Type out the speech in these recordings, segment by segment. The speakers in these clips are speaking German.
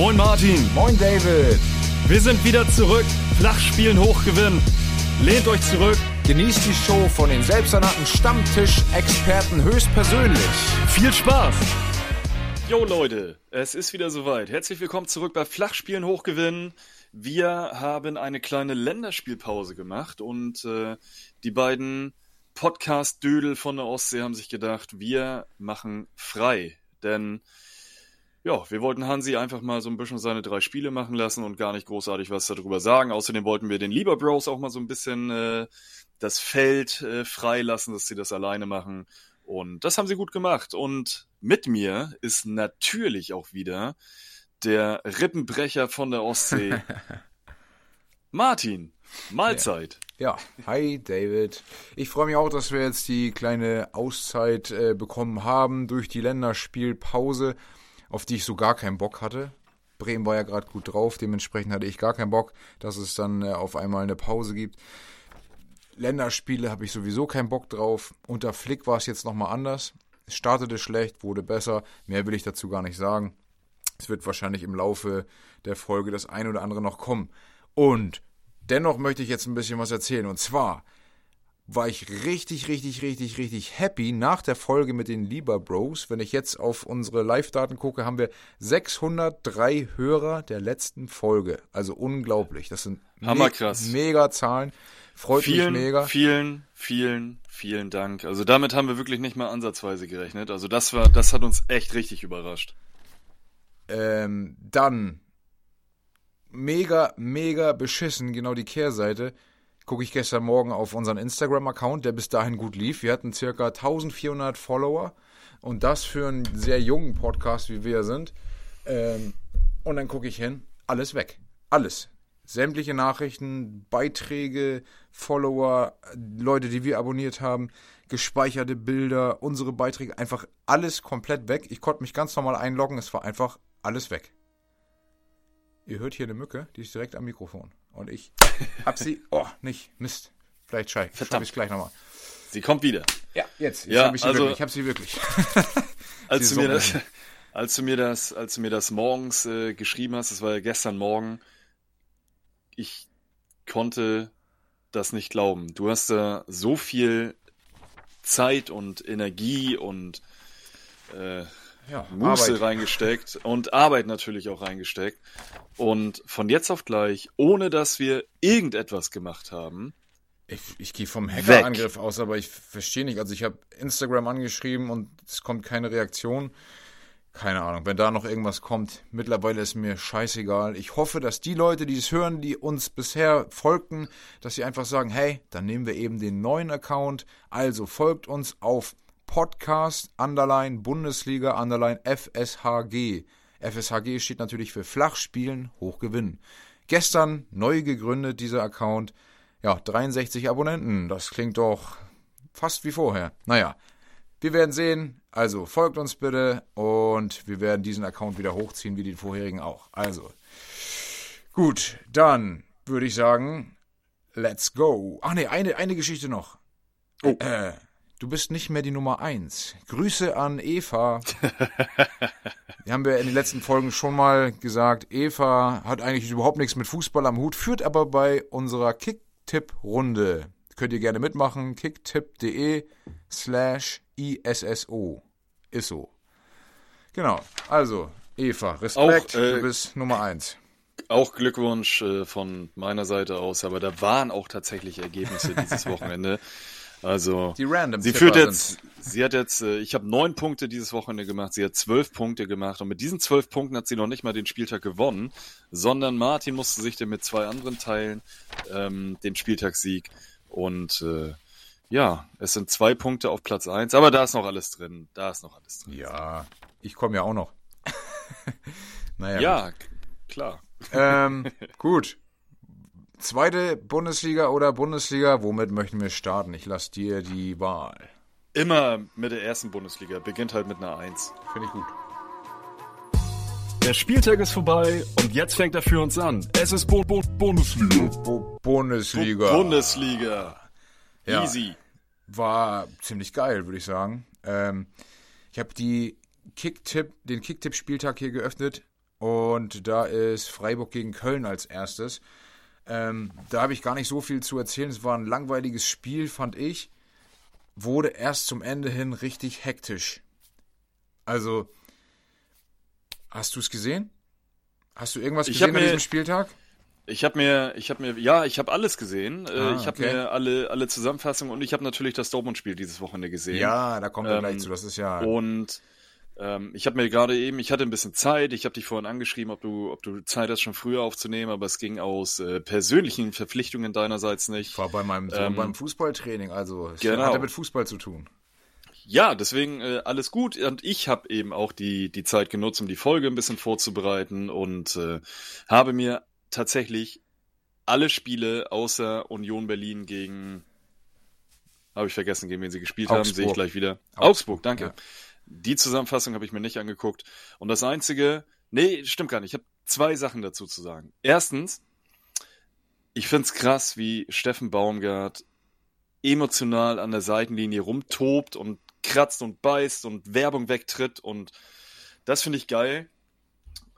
Moin Martin. Moin David. Wir sind wieder zurück. Flachspielen hochgewinnen. Lehnt euch zurück. Genießt die Show von den selbsternannten Stammtisch-Experten höchstpersönlich. Viel Spaß. Jo Leute, es ist wieder soweit. Herzlich willkommen zurück bei Flachspielen hochgewinnen. Wir haben eine kleine Länderspielpause gemacht und äh, die beiden Podcast-Dödel von der Ostsee haben sich gedacht, wir machen frei. Denn ja, wir wollten Hansi einfach mal so ein bisschen seine drei Spiele machen lassen und gar nicht großartig was darüber sagen. Außerdem wollten wir den Lieber Bros auch mal so ein bisschen äh, das Feld äh, freilassen, dass sie das alleine machen. Und das haben sie gut gemacht. Und mit mir ist natürlich auch wieder der Rippenbrecher von der Ostsee, Martin. Mahlzeit. Ja, hi David. Ich freue mich auch, dass wir jetzt die kleine Auszeit äh, bekommen haben durch die Länderspielpause auf die ich so gar keinen Bock hatte. Bremen war ja gerade gut drauf, dementsprechend hatte ich gar keinen Bock, dass es dann äh, auf einmal eine Pause gibt. Länderspiele habe ich sowieso keinen Bock drauf. Unter Flick war es jetzt nochmal anders. Es startete schlecht, wurde besser. Mehr will ich dazu gar nicht sagen. Es wird wahrscheinlich im Laufe der Folge das ein oder andere noch kommen. Und dennoch möchte ich jetzt ein bisschen was erzählen. Und zwar war ich richtig, richtig, richtig, richtig happy nach der Folge mit den Lieber Bros. Wenn ich jetzt auf unsere Live-Daten gucke, haben wir 603 Hörer der letzten Folge. Also unglaublich. Das sind Hammerkrass. Me mega Zahlen. Freut vielen, mich mega. Vielen, vielen, vielen Dank. Also damit haben wir wirklich nicht mal ansatzweise gerechnet. Also das war, das hat uns echt richtig überrascht. Ähm, dann mega, mega beschissen, genau die Kehrseite gucke ich gestern Morgen auf unseren Instagram-Account, der bis dahin gut lief. Wir hatten circa 1400 Follower und das für einen sehr jungen Podcast, wie wir sind. Ähm, und dann gucke ich hin, alles weg. Alles. Sämtliche Nachrichten, Beiträge, Follower, Leute, die wir abonniert haben, gespeicherte Bilder, unsere Beiträge, einfach alles komplett weg. Ich konnte mich ganz normal einloggen, es war einfach alles weg. Ihr hört hier eine Mücke, die ist direkt am Mikrofon. Und ich hab sie. Oh, nicht. Mist. Vielleicht schreibe schreib ich gleich nochmal. Sie kommt wieder. Ja, jetzt. jetzt ja, hab ich, sie also, wirklich. ich hab sie wirklich. als, sie du mir das, als, du mir das, als du mir das morgens äh, geschrieben hast, das war ja gestern Morgen, ich konnte das nicht glauben. Du hast da so viel Zeit und Energie und äh, ja, Muße Arbeit. reingesteckt und Arbeit natürlich auch reingesteckt. Und von jetzt auf gleich, ohne dass wir irgendetwas gemacht haben. Ich, ich gehe vom Hackerangriff aus, aber ich verstehe nicht. Also ich habe Instagram angeschrieben und es kommt keine Reaktion. Keine Ahnung, wenn da noch irgendwas kommt, mittlerweile ist mir scheißegal. Ich hoffe, dass die Leute, die es hören, die uns bisher folgten, dass sie einfach sagen, hey, dann nehmen wir eben den neuen Account. Also folgt uns auf Podcast Underline Bundesliga Underline FSHG. FSHG steht natürlich für Flachspielen Hochgewinnen. Gestern neu gegründet dieser Account. Ja, 63 Abonnenten. Das klingt doch fast wie vorher. Naja, wir werden sehen. Also folgt uns bitte und wir werden diesen Account wieder hochziehen wie den vorherigen auch. Also gut, dann würde ich sagen, let's go. Ach nee, eine, eine Geschichte noch. Oh. Äh, du bist nicht mehr die Nummer eins. Grüße an Eva. die haben wir in den letzten Folgen schon mal gesagt. Eva hat eigentlich überhaupt nichts mit Fußball am Hut, führt aber bei unserer Kicktipp-Runde. Könnt ihr gerne mitmachen. kicktipp.de slash ISSO. Ist so. Genau. Also, Eva, Respekt, auch, äh, du bist Nummer eins. Auch Glückwunsch äh, von meiner Seite aus, aber da waren auch tatsächlich Ergebnisse dieses Wochenende. Also die Random sie führt jetzt, sie hat jetzt, äh, ich habe neun Punkte dieses Wochenende gemacht, sie hat zwölf Punkte gemacht und mit diesen zwölf Punkten hat sie noch nicht mal den Spieltag gewonnen, sondern Martin musste sich dann mit zwei anderen teilen, ähm, den Spieltagssieg und äh, ja, es sind zwei Punkte auf Platz eins, aber da ist noch alles drin, da ist noch alles drin. Ja, ich komme ja auch noch. naja. Ja, klar. Ähm, gut, Zweite Bundesliga oder Bundesliga, womit möchten wir starten? Ich lasse dir die Wahl. Immer mit der ersten Bundesliga. Beginnt halt mit einer Eins. Finde ich gut. Der Spieltag ist vorbei und jetzt fängt er für uns an. Es ist Bo Bo Bundesliga. Bo Bundesliga. Bo Bundesliga. Ja, Easy. War ziemlich geil, würde ich sagen. Ähm, ich habe die Kicktipp, den Kicktipp-Spieltag hier geöffnet Und da ist Freiburg gegen Köln als erstes. Ähm, da habe ich gar nicht so viel zu erzählen. Es war ein langweiliges Spiel, fand ich. Wurde erst zum Ende hin richtig hektisch. Also, hast du es gesehen? Hast du irgendwas gesehen an diesem Spieltag? Ich habe mir, ich habe mir, ja, ich habe alles gesehen. Äh, ah, ich habe okay. mir alle, alle Zusammenfassungen und ich habe natürlich das Dortmund-Spiel dieses Wochenende gesehen. Ja, da kommt er ähm, gleich zu. Das ist ja. Und ähm, ich habe mir gerade eben, ich hatte ein bisschen Zeit, ich habe dich vorhin angeschrieben, ob du, ob du Zeit hast, schon früher aufzunehmen, aber es ging aus äh, persönlichen Verpflichtungen deinerseits nicht. Ich war bei meinem Sohn ähm, beim Fußballtraining, also es genau. hatte mit Fußball zu tun. Ja, deswegen äh, alles gut. Und ich habe eben auch die, die Zeit genutzt, um die Folge ein bisschen vorzubereiten und äh, habe mir tatsächlich alle Spiele außer Union Berlin gegen habe ich vergessen, gegen wen sie gespielt Augsburg. haben, sehe ich gleich wieder. Augsburg, Augsburg danke. Ja. Die Zusammenfassung habe ich mir nicht angeguckt. Und das Einzige, nee, stimmt gar nicht. Ich habe zwei Sachen dazu zu sagen. Erstens, ich finde es krass, wie Steffen Baumgart emotional an der Seitenlinie rumtobt und kratzt und beißt und Werbung wegtritt und das finde ich geil.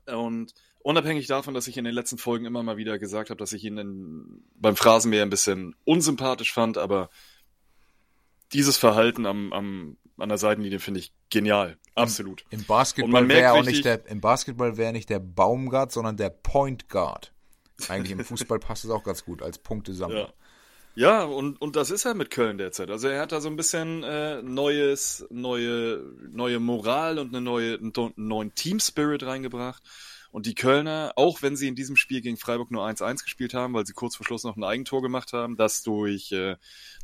Und unabhängig davon, dass ich in den letzten Folgen immer mal wieder gesagt habe, dass ich ihn in, beim Phrasenmäher ein bisschen unsympathisch fand, aber dieses Verhalten am, am an der Seitenlinie finde ich genial. Absolut. Im, im Basketball wäre auch nicht der, im Basketball wäre nicht der Baumgart, sondern der Point Guard. Eigentlich im Fußball passt es auch ganz gut als Punktesammler. Ja. Ja, und, und das ist er mit Köln derzeit. Also er hat da so ein bisschen äh, neues, neue, neue Moral und eine neue, einen neuen Team-Spirit reingebracht. Und die Kölner, auch wenn sie in diesem Spiel gegen Freiburg nur 1-1 gespielt haben, weil sie kurz vor Schluss noch ein Eigentor gemacht haben, das durch äh,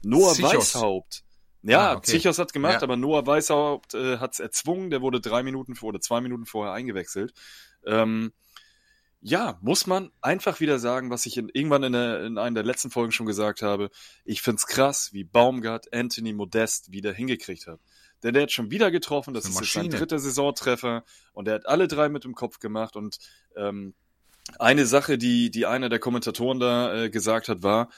Noah Sichos. Weißhaupt ja, ah, okay. Zichos hat gemacht, ja. aber Noah Weißhaupt äh, hat es erzwungen. Der wurde drei Minuten vor oder zwei Minuten vorher eingewechselt. Ähm, ja, muss man einfach wieder sagen, was ich in, irgendwann in, der, in einer der letzten Folgen schon gesagt habe. Ich find's krass, wie Baumgart Anthony Modest wieder hingekriegt hat. Denn der hat schon wieder getroffen, das, ist, ist sein dritter Saisontreffer und er hat alle drei mit dem Kopf gemacht und ähm, eine Sache, die, die einer der Kommentatoren da äh, gesagt hat, war,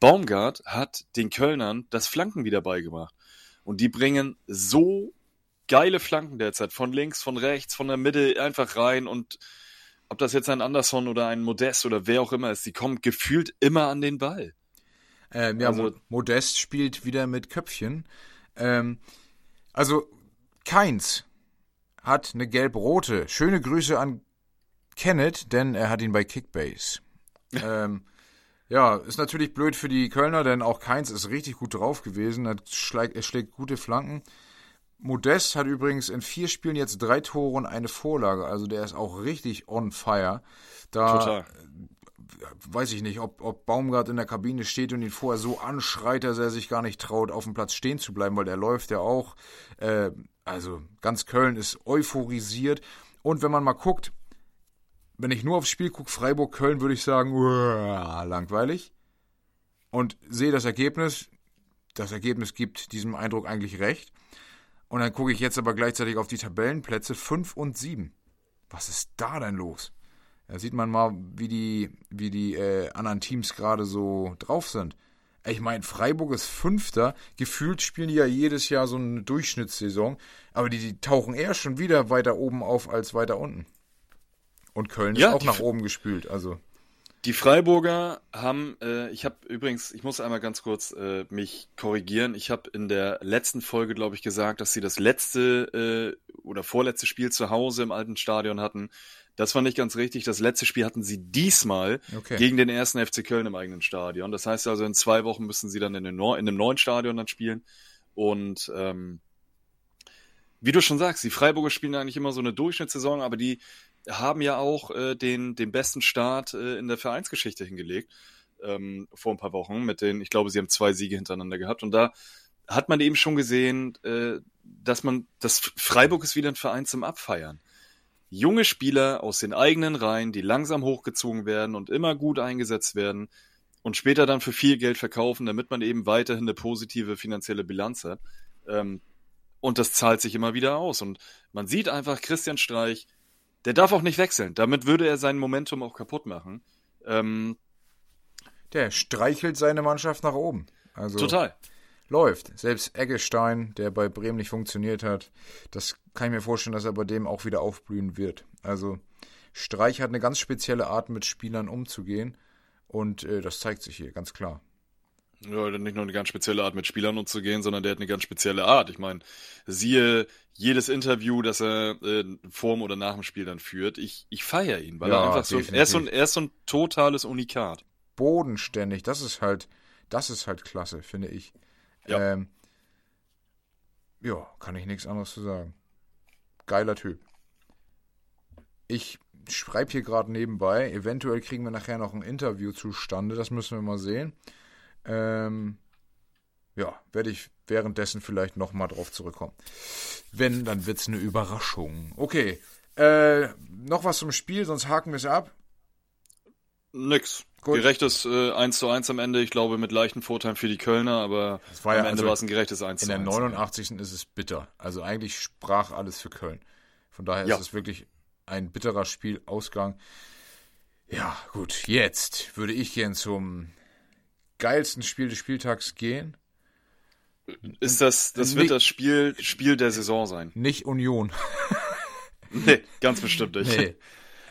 Baumgart hat den Kölnern das Flanken wieder beigebracht. Und die bringen so geile Flanken derzeit. Von links, von rechts, von der Mitte einfach rein. Und ob das jetzt ein Anderson oder ein Modest oder wer auch immer ist, die kommen gefühlt immer an den Ball. Ähm, ja, also, Modest spielt wieder mit Köpfchen. Ähm, also, Keins hat eine gelb-rote. Schöne Grüße an Kenneth, denn er hat ihn bei Kickbase. ähm, ja, ist natürlich blöd für die Kölner, denn auch Keins ist richtig gut drauf gewesen. Er schlägt, er schlägt gute Flanken. Modest hat übrigens in vier Spielen jetzt drei Tore und eine Vorlage. Also der ist auch richtig on fire. Da Total. weiß ich nicht, ob, ob Baumgart in der Kabine steht und ihn vorher so anschreit, dass er sich gar nicht traut, auf dem Platz stehen zu bleiben, weil der läuft ja auch. Äh, also ganz Köln ist euphorisiert. Und wenn man mal guckt, wenn ich nur aufs Spiel gucke, Freiburg-Köln, würde ich sagen, uah, langweilig. Und sehe das Ergebnis. Das Ergebnis gibt diesem Eindruck eigentlich recht. Und dann gucke ich jetzt aber gleichzeitig auf die Tabellenplätze 5 und 7. Was ist da denn los? Da sieht man mal, wie die, wie die äh, anderen Teams gerade so drauf sind. Ich meine, Freiburg ist Fünfter. Gefühlt spielen die ja jedes Jahr so eine Durchschnittssaison. Aber die, die tauchen eher schon wieder weiter oben auf als weiter unten. Und Köln ja, ist auch nach oben gespült, also. Die Freiburger haben, äh, ich habe übrigens, ich muss einmal ganz kurz äh, mich korrigieren. Ich habe in der letzten Folge, glaube ich, gesagt, dass sie das letzte äh, oder vorletzte Spiel zu Hause im alten Stadion hatten. Das war nicht ganz richtig. Das letzte Spiel hatten sie diesmal okay. gegen den ersten FC Köln im eigenen Stadion. Das heißt also, in zwei Wochen müssen sie dann in, den in einem neuen Stadion dann spielen. Und ähm, wie du schon sagst, die Freiburger spielen eigentlich immer so eine Durchschnittssaison, aber die haben ja auch äh, den, den besten Start äh, in der Vereinsgeschichte hingelegt ähm, vor ein paar Wochen mit den, ich glaube, sie haben zwei Siege hintereinander gehabt und da hat man eben schon gesehen, äh, dass man, das Freiburg ist wieder ein Verein zum Abfeiern. Junge Spieler aus den eigenen Reihen, die langsam hochgezogen werden und immer gut eingesetzt werden und später dann für viel Geld verkaufen, damit man eben weiterhin eine positive finanzielle Bilanz hat. Ähm, und das zahlt sich immer wieder aus. Und man sieht einfach, Christian Streich der darf auch nicht wechseln. Damit würde er sein Momentum auch kaputt machen. Ähm, der streichelt seine Mannschaft nach oben. Also total. Läuft. Selbst Eggestein, der bei Bremen nicht funktioniert hat, das kann ich mir vorstellen, dass er bei dem auch wieder aufblühen wird. Also Streich hat eine ganz spezielle Art, mit Spielern umzugehen. Und äh, das zeigt sich hier ganz klar. Ja, nicht nur eine ganz spezielle Art, mit Spielern umzugehen, sondern der hat eine ganz spezielle Art. Ich meine, siehe jedes Interview, das er äh, vorm oder nach dem Spiel dann führt. Ich, ich feiere ihn, weil ja, er einfach so, er ist so, ein, er ist so ein totales Unikat. Bodenständig, das ist halt, das ist halt klasse, finde ich. Ja. Ähm, ja, kann ich nichts anderes zu sagen. Geiler Typ. Ich schreibe hier gerade nebenbei. Eventuell kriegen wir nachher noch ein Interview zustande. Das müssen wir mal sehen. Ähm, ja, werde ich währenddessen vielleicht nochmal drauf zurückkommen. Wenn, dann wird es eine Überraschung. Okay. Äh, noch was zum Spiel, sonst haken wir es ab. Nix. Gut. Gerechtes äh, 1 zu 1 am Ende, ich glaube mit leichten Vorteilen für die Kölner, aber war am ja, Ende also war es ein gerechtes 1 zu 1. In der 89. Ja. ist es bitter. Also eigentlich sprach alles für Köln. Von daher ja. ist es wirklich ein bitterer Spielausgang. Ja, gut, jetzt würde ich gern zum geilsten Spiel des Spieltags gehen. Ist das, das wird das Spiel, Spiel der Saison sein. Nicht Union. nee, ganz bestimmt nicht. Nee.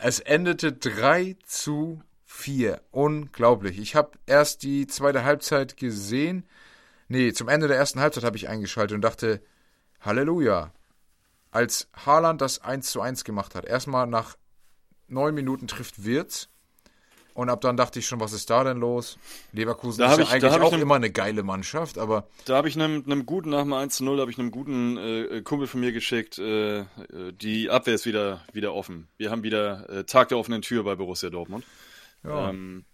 Es endete 3 zu 4. Unglaublich. Ich habe erst die zweite Halbzeit gesehen. Nee, zum Ende der ersten Halbzeit habe ich eingeschaltet und dachte, Halleluja als Haaland das 1 zu 1 gemacht hat. Erstmal nach neun Minuten trifft Wirtz. Und ab dann dachte ich schon, was ist da denn los? Leverkusen da ist ja ich, eigentlich auch einem, immer eine geile Mannschaft, aber. Da habe ich einem, einem guten, nach dem 1 zu 0, habe ich einem guten äh, Kumpel von mir geschickt, äh, die Abwehr ist wieder, wieder offen. Wir haben wieder äh, Tag der offenen Tür bei Borussia Dortmund. Ja. Ähm,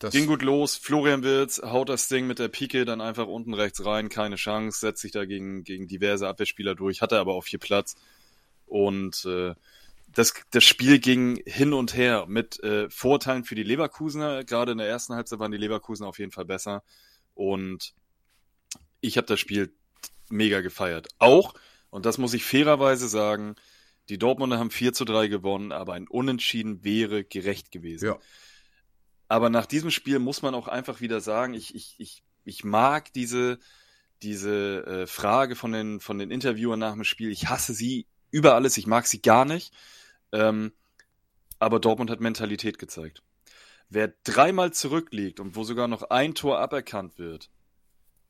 das ging gut los. Florian Wirtz haut das Ding mit der Pike dann einfach unten rechts rein. Keine Chance. Setzt sich da gegen, gegen diverse Abwehrspieler durch. Hatte aber auch viel Platz. Und äh, das, das Spiel ging hin und her mit äh, Vorteilen für die Leverkusener. Gerade in der ersten Halbzeit waren die Leverkusener auf jeden Fall besser. Und ich habe das Spiel mega gefeiert. Auch, und das muss ich fairerweise sagen, die Dortmunder haben 4 zu 3 gewonnen, aber ein Unentschieden wäre gerecht gewesen. Ja. Aber nach diesem Spiel muss man auch einfach wieder sagen, ich, ich, ich, ich mag diese, diese äh, Frage von den, von den Interviewern nach dem Spiel. Ich hasse sie über alles, ich mag sie gar nicht. Ähm, aber Dortmund hat Mentalität gezeigt. Wer dreimal zurückliegt und wo sogar noch ein Tor aberkannt wird,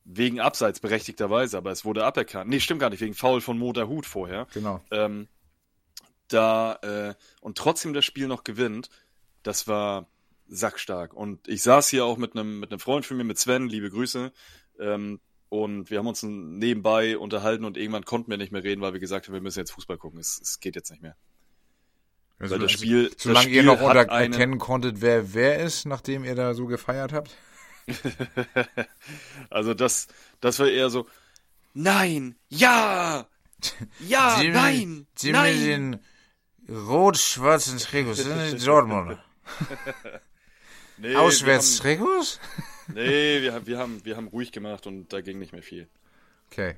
wegen Abseits berechtigterweise, aber es wurde aberkannt. Nee, stimmt gar nicht, wegen Foul von Motor Hut vorher. Genau. Ähm, da äh, und trotzdem das Spiel noch gewinnt, das war sackstark. Und ich saß hier auch mit einem mit einem Freund von mir, mit Sven, liebe Grüße. Ähm, und wir haben uns nebenbei unterhalten und irgendwann konnten wir nicht mehr reden, weil wir gesagt haben, wir müssen jetzt Fußball gucken. Es, es geht jetzt nicht mehr. Also, weil das Spiel, solange das Spiel ihr noch unter erkennen konntet, wer wer ist, nachdem ihr da so gefeiert habt. also das, das war eher so, nein, ja, ja, die, nein, die nein. mit den rot-schwarzen Trikots sind die Dortmunder. Nee, Auswärtstrikots? Nee, wir, wir, haben, wir haben ruhig gemacht und da ging nicht mehr viel. Okay.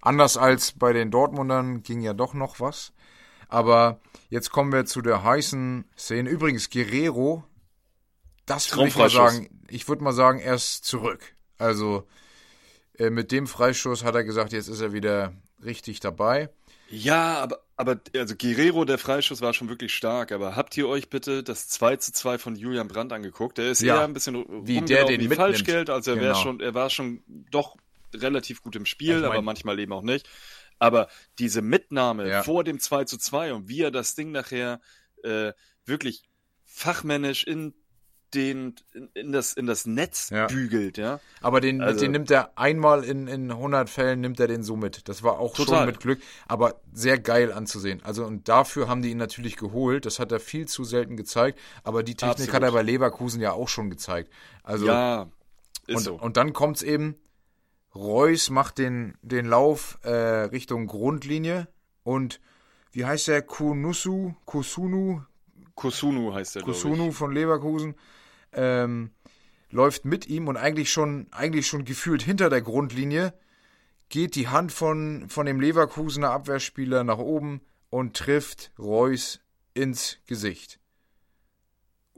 Anders als bei den Dortmundern ging ja doch noch was. Aber jetzt kommen wir zu der heißen Szene. Übrigens, Guerrero, das würde ich mal sagen, ich würde mal sagen, er ist zurück. Also äh, mit dem Freistoß hat er gesagt, jetzt ist er wieder richtig dabei. Ja, aber, aber also Guerrero, der Freischuss war schon wirklich stark, aber habt ihr euch bitte das 2 zu 2 von Julian Brandt angeguckt? Der ist ja, eher ein bisschen wie der den wie Falschgeld, also er genau. schon, er war schon doch relativ gut im Spiel, ich mein, aber manchmal eben auch nicht. Aber diese Mitnahme ja. vor dem 2 zu 2 und wie er das Ding nachher äh, wirklich fachmännisch in den in das in das Netz ja. bügelt, ja. Aber den, also, den nimmt er einmal in, in 100 Fällen nimmt er den so mit. Das war auch total. schon mit Glück, aber sehr geil anzusehen. Also und dafür haben die ihn natürlich geholt. Das hat er viel zu selten gezeigt, aber die Technik Absolut. hat er bei Leverkusen ja auch schon gezeigt. Also ja, ist und, so. und dann kommt's eben Reus macht den den Lauf äh, Richtung Grundlinie und wie heißt der? Kunusu, Kusunu, Kusunu heißt der, Kusunu von Leverkusen ähm, läuft mit ihm und eigentlich schon, eigentlich schon gefühlt hinter der Grundlinie, geht die Hand von, von dem Leverkusener Abwehrspieler nach oben und trifft Reus ins Gesicht.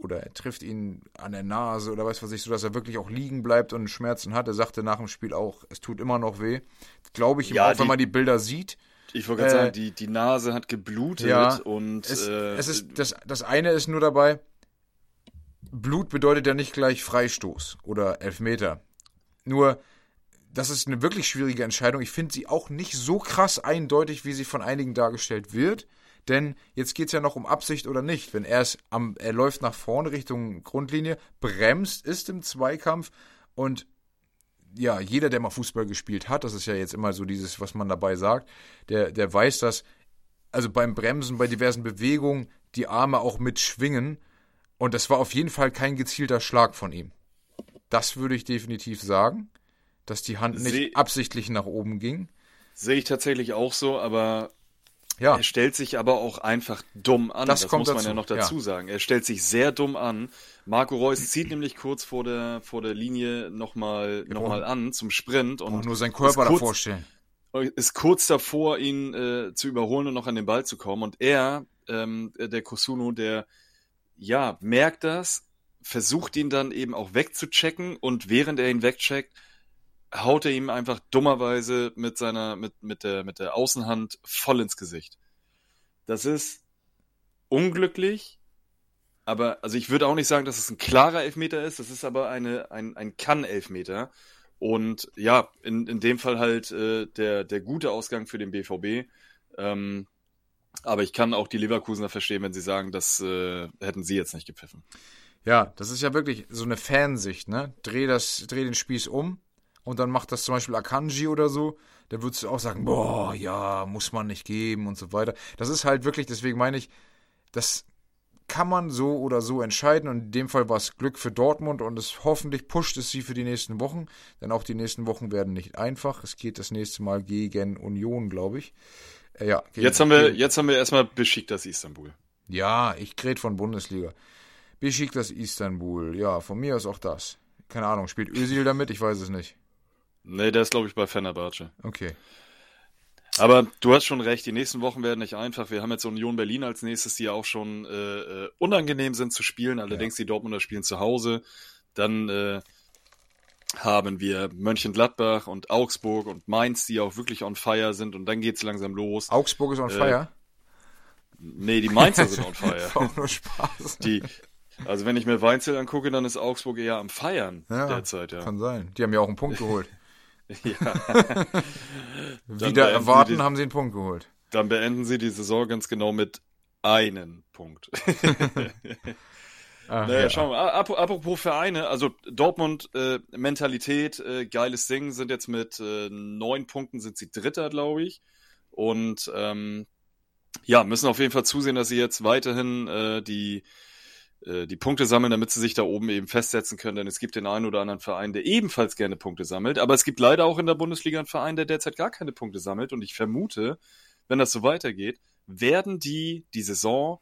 Oder er trifft ihn an der Nase oder weiß was ich, so dass er wirklich auch liegen bleibt und Schmerzen hat. Er sagte nach dem Spiel auch, es tut immer noch weh. Glaube ich ihm ja, auch, die, wenn man die Bilder sieht. Ich wollte gerade äh, sagen, die, die Nase hat geblutet ja, und es, äh, es ist das, das eine ist nur dabei, Blut bedeutet ja nicht gleich Freistoß oder Elfmeter. Nur, das ist eine wirklich schwierige Entscheidung. Ich finde sie auch nicht so krass eindeutig, wie sie von einigen dargestellt wird. Denn jetzt geht es ja noch um Absicht oder nicht. Wenn er es am, er läuft nach vorne Richtung Grundlinie, bremst, ist im Zweikampf und ja, jeder, der mal Fußball gespielt hat, das ist ja jetzt immer so dieses, was man dabei sagt, der, der weiß, dass also beim Bremsen, bei diversen Bewegungen die Arme auch mitschwingen. Und das war auf jeden Fall kein gezielter Schlag von ihm. Das würde ich definitiv sagen, dass die Hand nicht Seh absichtlich nach oben ging. Sehe ich tatsächlich auch so, aber ja. Er stellt sich aber auch einfach dumm an. Das, das muss man dazu. ja noch dazu ja. sagen. Er stellt sich sehr dumm an. Marco Reus zieht nämlich kurz vor der, vor der Linie nochmal noch mal an zum Sprint. Und nur seinen Körper kurz, davor stellen. Ist kurz davor, ihn äh, zu überholen und noch an den Ball zu kommen. Und er, ähm, der Kosuno, der ja, merkt das, versucht ihn dann eben auch wegzuchecken und während er ihn wegcheckt, haut er ihm einfach dummerweise mit seiner, mit, mit der, mit der Außenhand voll ins Gesicht. Das ist unglücklich, aber, also ich würde auch nicht sagen, dass es ein klarer Elfmeter ist, das ist aber eine, ein, ein Kann-Elfmeter. Und ja, in, in dem Fall halt äh, der, der gute Ausgang für den BVB. Ähm, aber ich kann auch die Leverkusener verstehen, wenn sie sagen, das äh, hätten sie jetzt nicht gepfiffen. Ja, das ist ja wirklich so eine Fansicht, ne? Dreh das, dreh den Spieß um, und dann macht das zum Beispiel Akanji oder so, dann würdest du auch sagen, boah, ja, muss man nicht geben und so weiter. Das ist halt wirklich, deswegen meine ich, das kann man so oder so entscheiden und in dem Fall war es Glück für Dortmund und es hoffentlich pusht es sie für die nächsten Wochen, denn auch die nächsten Wochen werden nicht einfach. Es geht das nächste Mal gegen Union, glaube ich. Äh, ja, jetzt haben wir jetzt haben wir erstmal das Istanbul. Ja, ich rede von Bundesliga. das Istanbul. Ja, von mir ist auch das. Keine Ahnung, spielt Özil damit? Ich weiß es nicht. Nee, der ist, glaube ich, bei Fenerbahce. Okay. Aber du hast schon recht, die nächsten Wochen werden nicht einfach. Wir haben jetzt Union Berlin als nächstes, die ja auch schon äh, äh, unangenehm sind zu spielen. Allerdings ja. die Dortmunder spielen zu Hause. Dann äh, haben wir Mönchengladbach und Augsburg und Mainz, die auch wirklich on fire sind. Und dann geht's langsam los. Augsburg ist on äh, fire? Nee, die Mainzer sind on fire. auch nur Spaß. Die, also wenn ich mir Weinzel angucke, dann ist Augsburg eher am Feiern ja, derzeit, ja. Kann sein. Die haben ja auch einen Punkt geholt. ja. Wieder erwarten, die, haben sie einen Punkt geholt. Dann beenden sie die Saison ganz genau mit einem Punkt. Ach, naja, ja. schauen wir. mal. Apropos Vereine, also Dortmund äh, Mentalität, äh, geiles Ding, sind jetzt mit äh, neun Punkten sind sie Dritter, glaube ich. Und ähm, ja, müssen auf jeden Fall zusehen, dass sie jetzt weiterhin äh, die die Punkte sammeln, damit sie sich da oben eben festsetzen können, denn es gibt den einen oder anderen Verein, der ebenfalls gerne Punkte sammelt, aber es gibt leider auch in der Bundesliga einen Verein, der derzeit gar keine Punkte sammelt und ich vermute, wenn das so weitergeht, werden die die Saison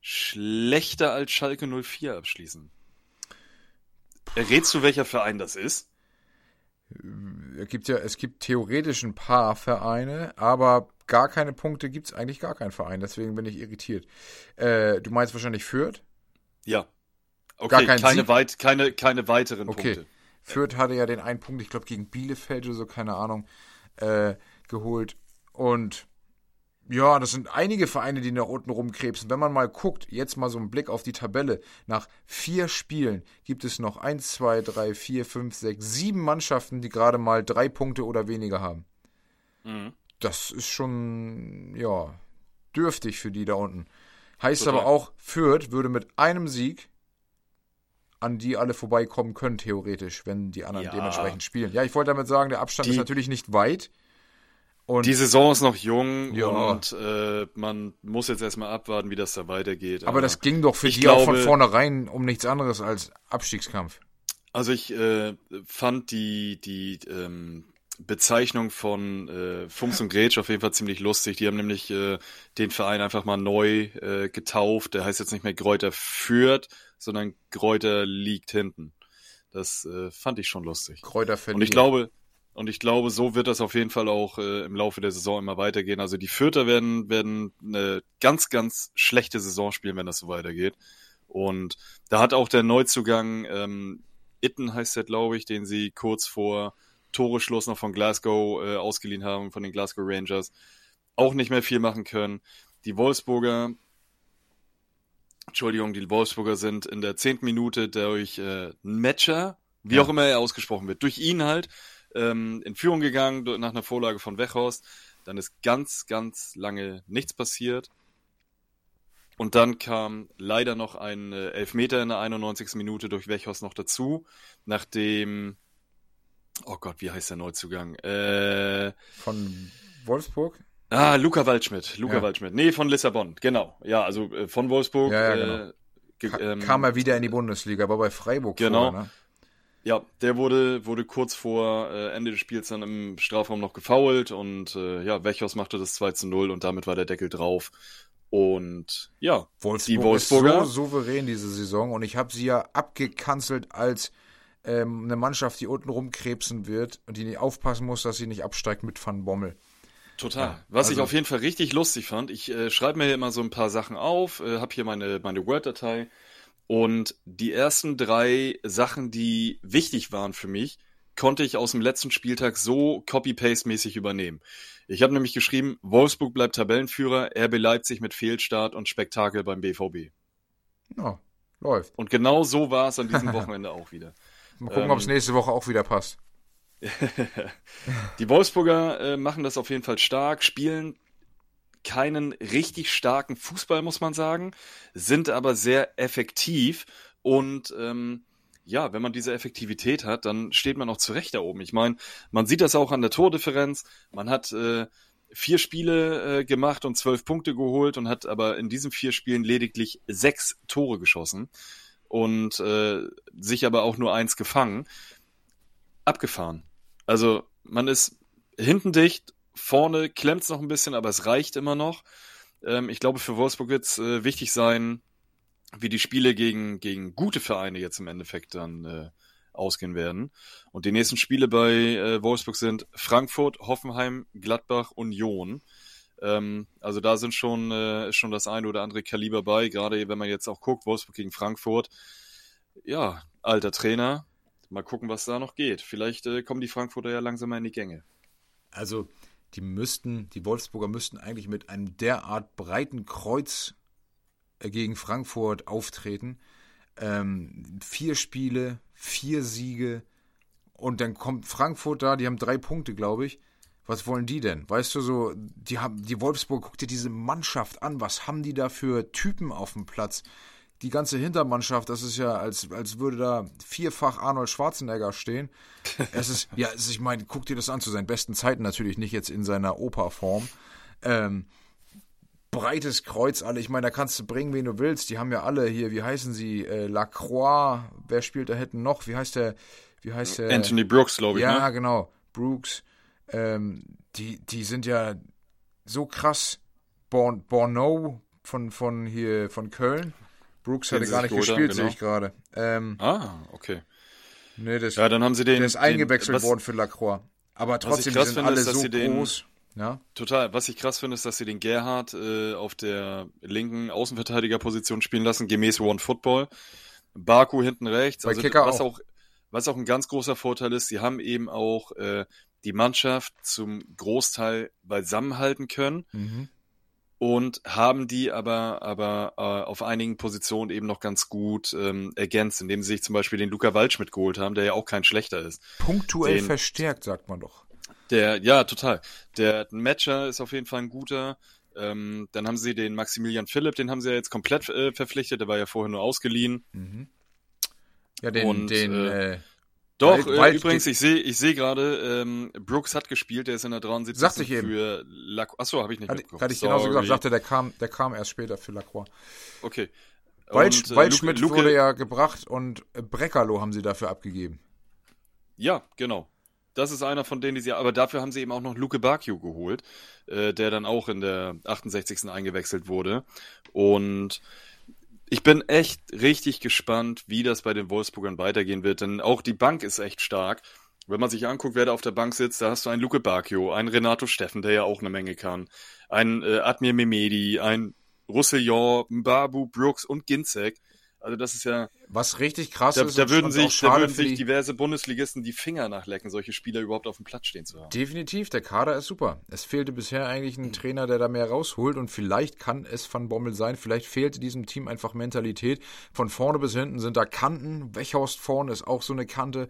schlechter als Schalke 04 abschließen. Errätst du, welcher Verein das ist? Es gibt ja, es gibt theoretisch ein paar Vereine, aber gar keine Punkte gibt es eigentlich gar keinen Verein. Deswegen bin ich irritiert. Äh, du meinst wahrscheinlich Fürth? Ja. Okay, keine, weit, keine, keine weiteren okay. Punkte. Fürth hatte ja den einen Punkt, ich glaube, gegen Bielefeld oder so, keine Ahnung, äh, geholt. Und ja, das sind einige Vereine, die nach unten rumkrebsen. Wenn man mal guckt, jetzt mal so einen Blick auf die Tabelle. Nach vier Spielen gibt es noch eins, zwei, drei, vier, fünf, sechs, sieben Mannschaften, die gerade mal drei Punkte oder weniger haben. Mhm. Das ist schon, ja, dürftig für die da unten. Heißt Total. aber auch, Fürth würde mit einem Sieg an die alle vorbeikommen können, theoretisch, wenn die anderen ja. dementsprechend spielen. Ja, ich wollte damit sagen, der Abstand die, ist natürlich nicht weit. Und die Saison ist noch jung ja. und äh, man muss jetzt erstmal abwarten, wie das da weitergeht. Aber, aber das ging doch für die glaube, auch von vornherein um nichts anderes als Abstiegskampf. Also ich äh, fand die, die ähm, Bezeichnung von äh, Fums und Gretsch auf jeden Fall ziemlich lustig. Die haben nämlich äh, den Verein einfach mal neu äh, getauft. Der heißt jetzt nicht mehr Gräuter führt, sondern Gräuter liegt hinten. Das äh, fand ich schon lustig. Kräuter verliert. Und ich glaube, und ich glaube, so wird das auf jeden Fall auch äh, im Laufe der Saison immer weitergehen. Also die Fürther werden, werden eine ganz, ganz schlechte Saison spielen, wenn das so weitergeht. Und da hat auch der Neuzugang ähm, Itten heißt der, glaube ich, den sie kurz vor Toreschluss noch von Glasgow äh, ausgeliehen haben, von den Glasgow Rangers. auch nicht mehr viel machen können. Die Wolfsburger, Entschuldigung, die Wolfsburger sind in der zehnten Minute durch äh, Matcher, wie ja. auch immer er ausgesprochen wird, durch ihn halt ähm, in Führung gegangen nach einer Vorlage von Wechhorst. Dann ist ganz, ganz lange nichts passiert. Und dann kam leider noch ein äh, Elfmeter in der 91. Minute durch Wechhorst noch dazu, nachdem, oh Gott, wie heißt der Neuzugang? Äh, von Wolfsburg? Ah, Luca Waldschmidt. Luca ja. Waldschmidt. Nee, von Lissabon, genau. Ja, also äh, von Wolfsburg. Ja, ja, genau. äh, ähm, kam er wieder in die Bundesliga, aber bei Freiburg genau. Vor, ne? Ja, der wurde, wurde kurz vor äh, Ende des Spiels dann im Strafraum noch gefoult und äh, ja, Wechos machte das 2 zu 0 und damit war der Deckel drauf. Und ja, Wolfsburg die Wolfsburger. Ist so souverän diese Saison und ich habe sie ja abgekanzelt als ähm, eine Mannschaft, die unten rumkrebsen wird und die nicht aufpassen muss, dass sie nicht absteigt mit Van Bommel. Total. Ja, Was also, ich auf jeden Fall richtig lustig fand, ich äh, schreibe mir hier immer so ein paar Sachen auf, äh, habe hier meine, meine Word-Datei und die ersten drei Sachen, die wichtig waren für mich, konnte ich aus dem letzten Spieltag so copy-paste-mäßig übernehmen. Ich habe nämlich geschrieben, Wolfsburg bleibt Tabellenführer, RB Leipzig mit Fehlstart und Spektakel beim BVB. Ja, läuft. Und genau so war es an diesem Wochenende auch wieder. Mal gucken, ähm, ob es nächste Woche auch wieder passt. die Wolfsburger äh, machen das auf jeden Fall stark, spielen keinen richtig starken Fußball, muss man sagen, sind aber sehr effektiv und ähm, ja, wenn man diese Effektivität hat, dann steht man auch zurecht da oben. Ich meine, man sieht das auch an der Tordifferenz. Man hat äh, vier Spiele äh, gemacht und zwölf Punkte geholt und hat aber in diesen vier Spielen lediglich sechs Tore geschossen und äh, sich aber auch nur eins gefangen. Abgefahren. Also man ist hinten dicht Vorne klemmt es noch ein bisschen, aber es reicht immer noch. Ähm, ich glaube, für Wolfsburg wird es äh, wichtig sein, wie die Spiele gegen, gegen gute Vereine jetzt im Endeffekt dann äh, ausgehen werden. Und die nächsten Spiele bei äh, Wolfsburg sind Frankfurt, Hoffenheim, Gladbach, Union. Ähm, also da sind schon, äh, schon das eine oder andere Kaliber bei, gerade wenn man jetzt auch guckt, Wolfsburg gegen Frankfurt. Ja, alter Trainer. Mal gucken, was da noch geht. Vielleicht äh, kommen die Frankfurter ja langsam mal in die Gänge. Also die müssten, die Wolfsburger müssten eigentlich mit einem derart breiten Kreuz äh, gegen Frankfurt auftreten. Ähm, vier Spiele, vier Siege und dann kommt Frankfurt da, die haben drei Punkte, glaube ich. Was wollen die denn? Weißt du so, die haben die Wolfsburg guck dir diese Mannschaft an, was haben die da für Typen auf dem Platz? die ganze Hintermannschaft, das ist ja, als, als würde da vierfach Arnold Schwarzenegger stehen. Es ist, ja, es ist, ich meine, guck dir das an, zu seinen besten Zeiten natürlich nicht jetzt in seiner Operform. Ähm, breites Kreuz alle, ich meine, da kannst du bringen, wen du willst. Die haben ja alle hier, wie heißen sie? Äh, Lacroix, wer spielt da hinten noch? Wie heißt der? Wie heißt der? Anthony Brooks, glaube ich. Ja, ne? genau. Brooks. Ähm, die, die sind ja so krass. Born, Borno von, von hier, von Köln. Brooks hatte gar nicht gespielt, genau. sehe ich gerade. Ähm, ah, okay. Nee, das, ja, dann haben sie den. Der ist eingewechselt den, was, worden für Lacroix. Aber trotzdem sind finde, alle so groß. ja? Total. Was ich krass finde, ist, dass sie den Gerhard äh, auf der linken Außenverteidigerposition spielen lassen, gemäß One Football. Baku hinten rechts. Bei also, Kicker was auch. auch. Was auch ein ganz großer Vorteil ist, sie haben eben auch äh, die Mannschaft zum Großteil beisammenhalten können. Mhm und haben die aber, aber äh, auf einigen Positionen eben noch ganz gut ähm, ergänzt, indem sie sich zum Beispiel den Luca Waldschmidt geholt haben, der ja auch kein schlechter ist. Punktuell den, verstärkt, sagt man doch. Der, ja, total. Der Matcher ist auf jeden Fall ein guter. Ähm, dann haben sie den Maximilian Philipp, den haben sie ja jetzt komplett äh, verpflichtet, der war ja vorher nur ausgeliehen. Mhm. Ja, den, und, den äh, äh doch, Wald, äh, übrigens, ich sehe ich seh gerade, ähm, Brooks hat gespielt, der ist in der 73. Sagte ich eben. für Lacroix. Achso, habe ich nicht Hatte, hatte ich genauso gesagt, sagte, der kam, der kam erst später für Lacroix. Okay. Wald, und, Waldschmidt Luke, wurde ja gebracht und Breckerlo haben sie dafür abgegeben. Ja, genau. Das ist einer von denen, die sie, aber dafür haben sie eben auch noch Luke Bakio geholt, äh, der dann auch in der 68. eingewechselt wurde. Und ich bin echt richtig gespannt, wie das bei den Wolfsburgern weitergehen wird, denn auch die Bank ist echt stark. Wenn man sich anguckt, wer da auf der Bank sitzt, da hast du einen Luke Bacchio, einen Renato Steffen, der ja auch eine Menge kann, einen äh, Admir Memedi, einen Roussillon, Babu, Brooks und Ginzek. Also das ist ja. Was richtig krass da, ist. Da würden sich, da würden sich diverse Bundesligisten die Finger nachlecken, solche Spieler überhaupt auf dem Platz stehen zu haben. Definitiv, der Kader ist super. Es fehlte bisher eigentlich ein Trainer, der da mehr rausholt und vielleicht kann es Van Bommel sein. Vielleicht fehlte diesem Team einfach Mentalität. Von vorne bis hinten sind da Kanten. Wechhorst vorne ist auch so eine Kante.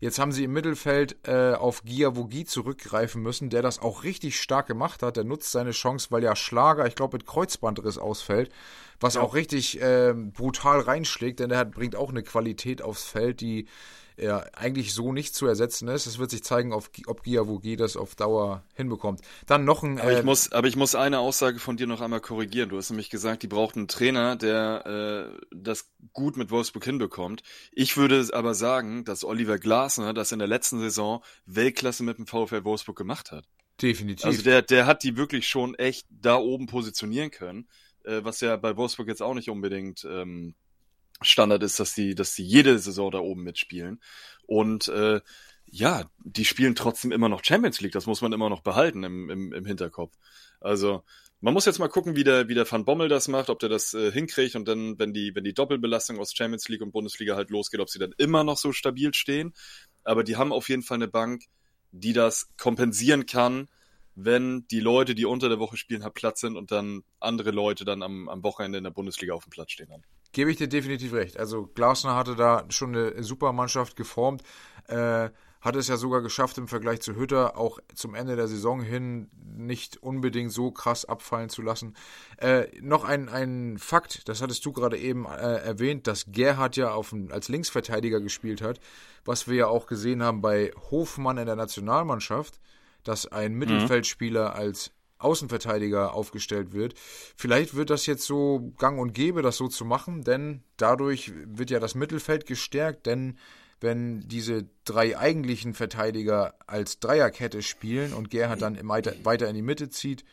Jetzt haben sie im Mittelfeld äh, auf Giavogi zurückgreifen müssen, der das auch richtig stark gemacht hat. Der nutzt seine Chance, weil ja Schlager, ich glaube, mit Kreuzbandriss ausfällt, was ja. auch richtig äh, brutal reinschlägt, denn der hat, bringt auch eine Qualität aufs Feld, die ja, eigentlich so nicht zu ersetzen ist. Es wird sich zeigen, ob, ob Giavogi das auf Dauer hinbekommt. Dann noch ein. Aber, äh, ich muss, aber ich muss eine Aussage von dir noch einmal korrigieren. Du hast nämlich gesagt, die braucht einen Trainer, der äh, das gut mit Wolfsburg hinbekommt. Ich würde aber sagen, dass Oliver Glasner das in der letzten Saison Weltklasse mit dem VfL Wolfsburg gemacht hat. Definitiv. Also der, der hat die wirklich schon echt da oben positionieren können, äh, was ja bei Wolfsburg jetzt auch nicht unbedingt ähm, Standard ist, dass sie, dass sie jede Saison da oben mitspielen. Und äh, ja, die spielen trotzdem immer noch Champions League. Das muss man immer noch behalten im, im, im Hinterkopf. Also man muss jetzt mal gucken, wie der, wie der Van Bommel das macht, ob der das äh, hinkriegt und dann, wenn die, wenn die Doppelbelastung aus Champions League und Bundesliga halt losgeht, ob sie dann immer noch so stabil stehen. Aber die haben auf jeden Fall eine Bank, die das kompensieren kann, wenn die Leute, die unter der Woche spielen, halt Platz sind und dann andere Leute dann am, am Wochenende in der Bundesliga auf dem Platz stehen haben. Gebe ich dir definitiv recht. Also Glasner hatte da schon eine super Mannschaft geformt. Äh, hat es ja sogar geschafft, im Vergleich zu Hütter auch zum Ende der Saison hin nicht unbedingt so krass abfallen zu lassen. Äh, noch ein, ein Fakt, das hattest du gerade eben äh, erwähnt, dass Gerhard ja auf, als Linksverteidiger gespielt hat, was wir ja auch gesehen haben bei Hofmann in der Nationalmannschaft, dass ein mhm. Mittelfeldspieler als Außenverteidiger aufgestellt wird. Vielleicht wird das jetzt so gang und gäbe, das so zu machen, denn dadurch wird ja das Mittelfeld gestärkt, denn wenn diese drei eigentlichen Verteidiger als Dreierkette spielen und Gerhard dann weiter in die Mitte zieht,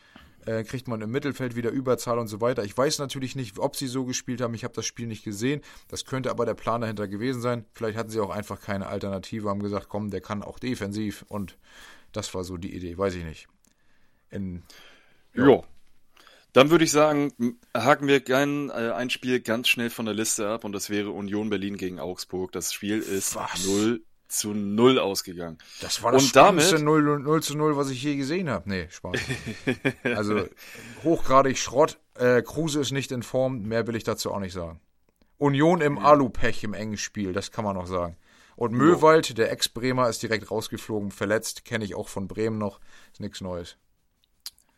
äh, kriegt man im Mittelfeld wieder Überzahl und so weiter. Ich weiß natürlich nicht, ob sie so gespielt haben. Ich habe das Spiel nicht gesehen. Das könnte aber der Plan dahinter gewesen sein. Vielleicht hatten sie auch einfach keine Alternative, haben gesagt, komm, der kann auch defensiv und das war so die Idee. Weiß ich nicht. In, ja. Jo. Dann würde ich sagen, haken wir gern, äh, ein Spiel ganz schnell von der Liste ab und das wäre Union Berlin gegen Augsburg. Das Spiel ist was? 0 zu 0 ausgegangen. Das war das und damit 0, 0 zu 0, was ich je gesehen habe. Nee, Spaß. also hochgradig Schrott. Äh, Kruse ist nicht in Form, mehr will ich dazu auch nicht sagen. Union im ja. Alupech im engen Spiel, das kann man noch sagen. Und Möwald, der Ex-Bremer, ist direkt rausgeflogen, verletzt, kenne ich auch von Bremen noch, ist nichts Neues.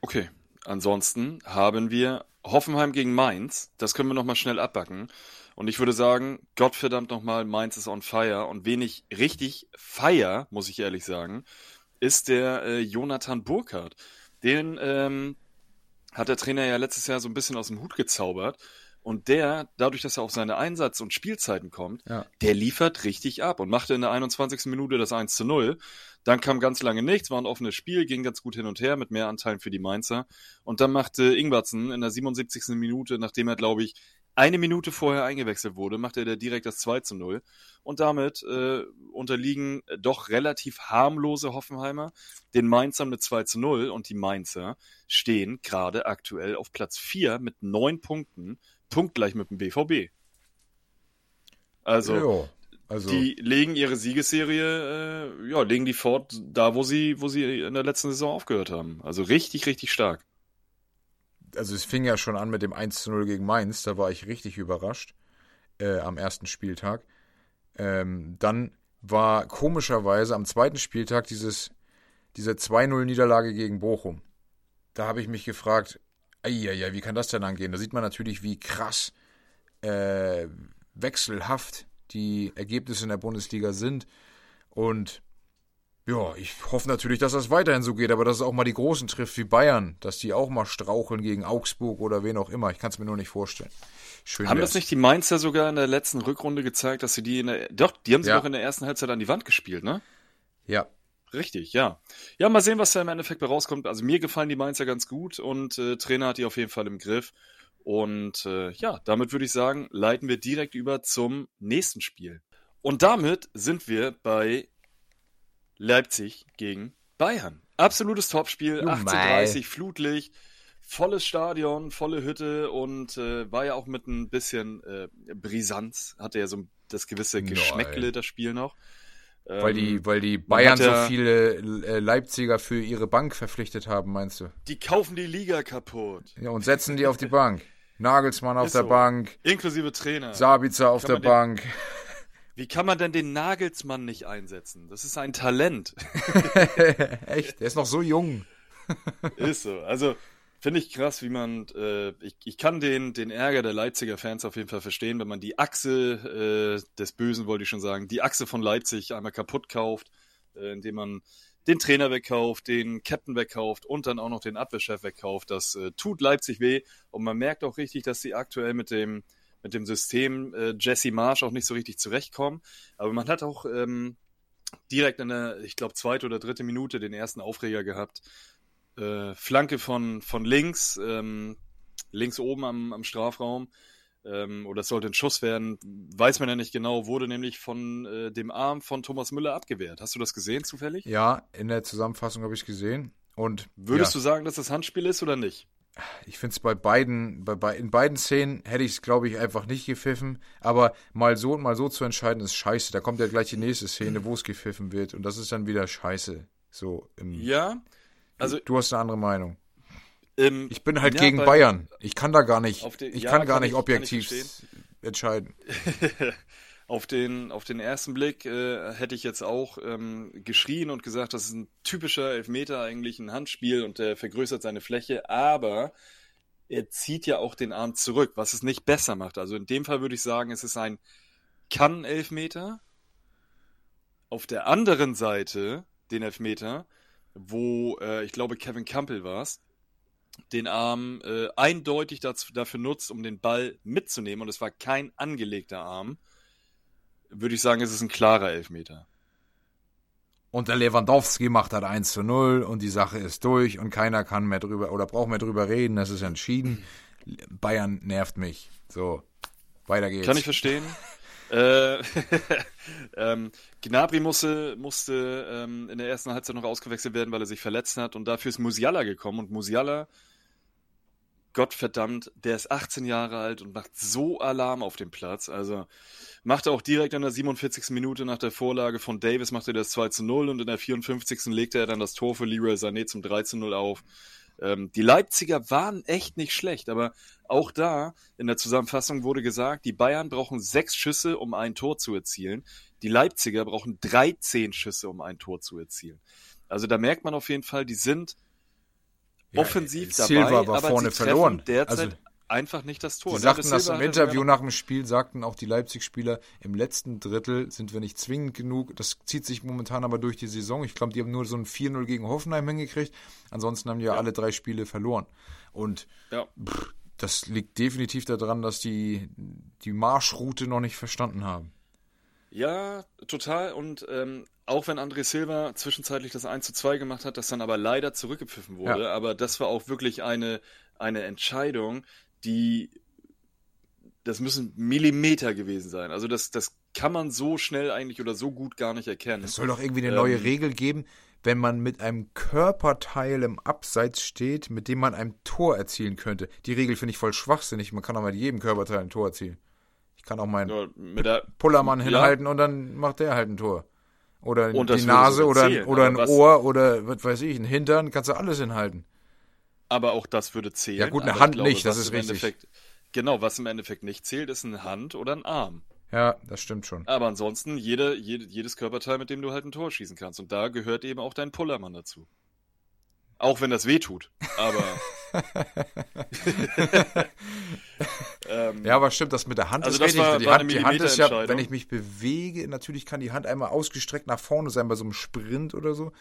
Okay, ansonsten haben wir Hoffenheim gegen Mainz. Das können wir nochmal schnell abbacken. Und ich würde sagen, Gottverdammt nochmal, Mainz ist on fire. Und wen ich richtig feier, muss ich ehrlich sagen, ist der äh, Jonathan Burkhardt. Den ähm, hat der Trainer ja letztes Jahr so ein bisschen aus dem Hut gezaubert. Und der, dadurch, dass er auf seine Einsatz- und Spielzeiten kommt, ja. der liefert richtig ab und machte in der 21. Minute das 1 zu 0. Dann kam ganz lange nichts, war ein offenes Spiel, ging ganz gut hin und her mit mehr Anteilen für die Mainzer. Und dann machte Ingwertsen in der 77. Minute, nachdem er, glaube ich, eine Minute vorher eingewechselt wurde, machte er direkt das 2 zu 0. Und damit äh, unterliegen doch relativ harmlose Hoffenheimer den Mainzern mit 2 zu 0. Und die Mainzer stehen gerade aktuell auf Platz 4 mit neun Punkten punktgleich mit dem BVB. Also, jo, also, die legen ihre Siegesserie, äh, ja, legen die fort da, wo sie, wo sie in der letzten Saison aufgehört haben. Also richtig, richtig stark. Also es fing ja schon an mit dem 1 zu 0 gegen Mainz, da war ich richtig überrascht äh, am ersten Spieltag. Ähm, dann war komischerweise am zweiten Spieltag dieses, diese 2-0-Niederlage gegen Bochum. Da habe ich mich gefragt, ja, wie kann das denn angehen? Da sieht man natürlich, wie krass äh, wechselhaft die Ergebnisse in der Bundesliga sind. Und ja, ich hoffe natürlich, dass das weiterhin so geht, aber dass es auch mal die Großen trifft wie Bayern, dass die auch mal straucheln gegen Augsburg oder wen auch immer. Ich kann es mir nur nicht vorstellen. Schön haben wär's. das nicht die Mainzer sogar in der letzten Rückrunde gezeigt, dass sie die in der. Doch, die haben sie ja. doch in der ersten Halbzeit an die Wand gespielt, ne? Ja, Richtig, ja. Ja, mal sehen, was da im Endeffekt bei rauskommt. Also mir gefallen die Mainzer ganz gut und äh, Trainer hat die auf jeden Fall im Griff. Und äh, ja, damit würde ich sagen, leiten wir direkt über zum nächsten Spiel. Und damit sind wir bei Leipzig gegen Bayern. Absolutes Topspiel, 18:30 Flutlicht. volles Stadion, volle Hütte und äh, war ja auch mit ein bisschen äh, Brisanz, hatte ja so das gewisse Geschmäckle, das Spiel noch. Weil die, ähm, weil die Bayern ja, so viele äh, Leipziger für ihre Bank verpflichtet haben, meinst du? Die kaufen die Liga kaputt. Ja, und setzen die auf die Bank. Nagelsmann auf Ist der so. Bank. Inklusive Trainer. Sabitzer auf der den, Bank. Wie kann man denn den Nagelsmann nicht einsetzen? Das ist ein Talent. Echt? Der ist noch so jung. ist so. Also, Finde ich krass, wie man, äh, ich, ich kann den, den Ärger der Leipziger Fans auf jeden Fall verstehen, wenn man die Achse äh, des Bösen, wollte ich schon sagen, die Achse von Leipzig einmal kaputt kauft, äh, indem man den Trainer wegkauft, den Captain wegkauft und dann auch noch den Abwehrchef wegkauft. Das äh, tut Leipzig weh und man merkt auch richtig, dass sie aktuell mit dem, mit dem System äh, Jesse Marsch auch nicht so richtig zurechtkommen. Aber man hat auch ähm, direkt in der, ich glaube, zweite oder dritte Minute den ersten Aufreger gehabt, äh, Flanke von, von links, ähm, links oben am, am Strafraum. Ähm, oder es sollte ein Schuss werden, weiß man ja nicht genau, wurde nämlich von äh, dem Arm von Thomas Müller abgewehrt. Hast du das gesehen zufällig? Ja, in der Zusammenfassung habe ich gesehen. Und würdest ja. du sagen, dass das Handspiel ist oder nicht? Ich finde es bei beiden, bei, bei, in beiden Szenen hätte ich es, glaube ich, einfach nicht gepfiffen. Aber mal so und mal so zu entscheiden, ist scheiße. Da kommt ja gleich die nächste Szene, wo es gepfiffen wird. Und das ist dann wieder scheiße. So im, ja, also, du hast eine andere Meinung. Ähm, ich bin halt ja, gegen Bayern. Ich kann da gar nicht, den, ich ja, kann gar kann nicht ich, objektiv entscheiden. auf, den, auf den ersten Blick äh, hätte ich jetzt auch ähm, geschrien und gesagt, das ist ein typischer Elfmeter, eigentlich ein Handspiel und der vergrößert seine Fläche, aber er zieht ja auch den Arm zurück, was es nicht besser macht. Also in dem Fall würde ich sagen, es ist ein Kann-Elfmeter. Auf der anderen Seite, den Elfmeter, wo äh, ich glaube Kevin Campbell war es, den Arm äh, eindeutig dazu, dafür nutzt, um den Ball mitzunehmen und es war kein angelegter Arm, würde ich sagen, es ist ein klarer Elfmeter. Und der Lewandowski macht halt 1 zu 0 und die Sache ist durch und keiner kann mehr drüber oder braucht mehr drüber reden, das ist entschieden. Bayern nervt mich. So, weiter geht's. Kann ich verstehen. Äh, ähm, Gnabry musste, musste ähm, in der ersten Halbzeit noch ausgewechselt werden, weil er sich verletzt hat. Und dafür ist Musiala gekommen. Und Musiala, Gottverdammt, der ist 18 Jahre alt und macht so Alarm auf dem Platz. Also macht er auch direkt in der 47. Minute nach der Vorlage von Davis, macht er das 2 zu 0 und in der 54. legte er dann das Tor für Leroy Sané zum 3 zu 0 auf. Ähm, die Leipziger waren echt nicht schlecht, aber auch da in der Zusammenfassung wurde gesagt, die Bayern brauchen sechs Schüsse, um ein Tor zu erzielen. Die Leipziger brauchen 13 Schüsse, um ein Tor zu erzielen. Also da merkt man auf jeden Fall, die sind ja, offensiv Silva dabei, war aber vorne verloren. derzeit also, einfach nicht das Tor. Die sagten das im Interview nach dem Spiel, sagten auch die Leipzig-Spieler, im letzten Drittel sind wir nicht zwingend genug. Das zieht sich momentan aber durch die Saison. Ich glaube, die haben nur so ein 4-0 gegen Hoffenheim hingekriegt. Ansonsten haben die ja, ja. alle drei Spiele verloren. Und ja. pff, das liegt definitiv daran, dass die die Marschroute noch nicht verstanden haben. Ja, total. Und ähm, auch wenn André Silva zwischenzeitlich das 1 zu 2 gemacht hat, das dann aber leider zurückgepfiffen wurde, ja. aber das war auch wirklich eine, eine Entscheidung, die, das müssen Millimeter gewesen sein. Also das, das kann man so schnell eigentlich oder so gut gar nicht erkennen. Es soll doch irgendwie eine ähm, neue Regel geben, wenn man mit einem Körperteil im Abseits steht, mit dem man ein Tor erzielen könnte. Die Regel finde ich voll schwachsinnig. Man kann auch mit jedem Körperteil ein Tor erzielen. Ich kann auch meinen ja, Pullermann hinhalten ja. und dann macht der halt ein Tor. Oder die Nase oder, oder ein Ohr oder was weiß ich, ein Hintern, kannst du alles hinhalten. Aber auch das würde zählen. Ja gut, eine Hand glaube, nicht, das ist richtig. Genau, was im Endeffekt nicht zählt, ist eine Hand oder ein Arm. Ja, das stimmt schon. Aber ansonsten jede, jede, jedes Körperteil, mit dem du halt ein Tor schießen kannst. Und da gehört eben auch dein Pullermann dazu. Auch wenn das weh tut. Aber. ähm, ja, aber stimmt, das mit der Hand also ist richtig. War, die, Hand, die Hand ist ja, wenn ich mich bewege, natürlich kann die Hand einmal ausgestreckt nach vorne sein bei so einem Sprint oder so.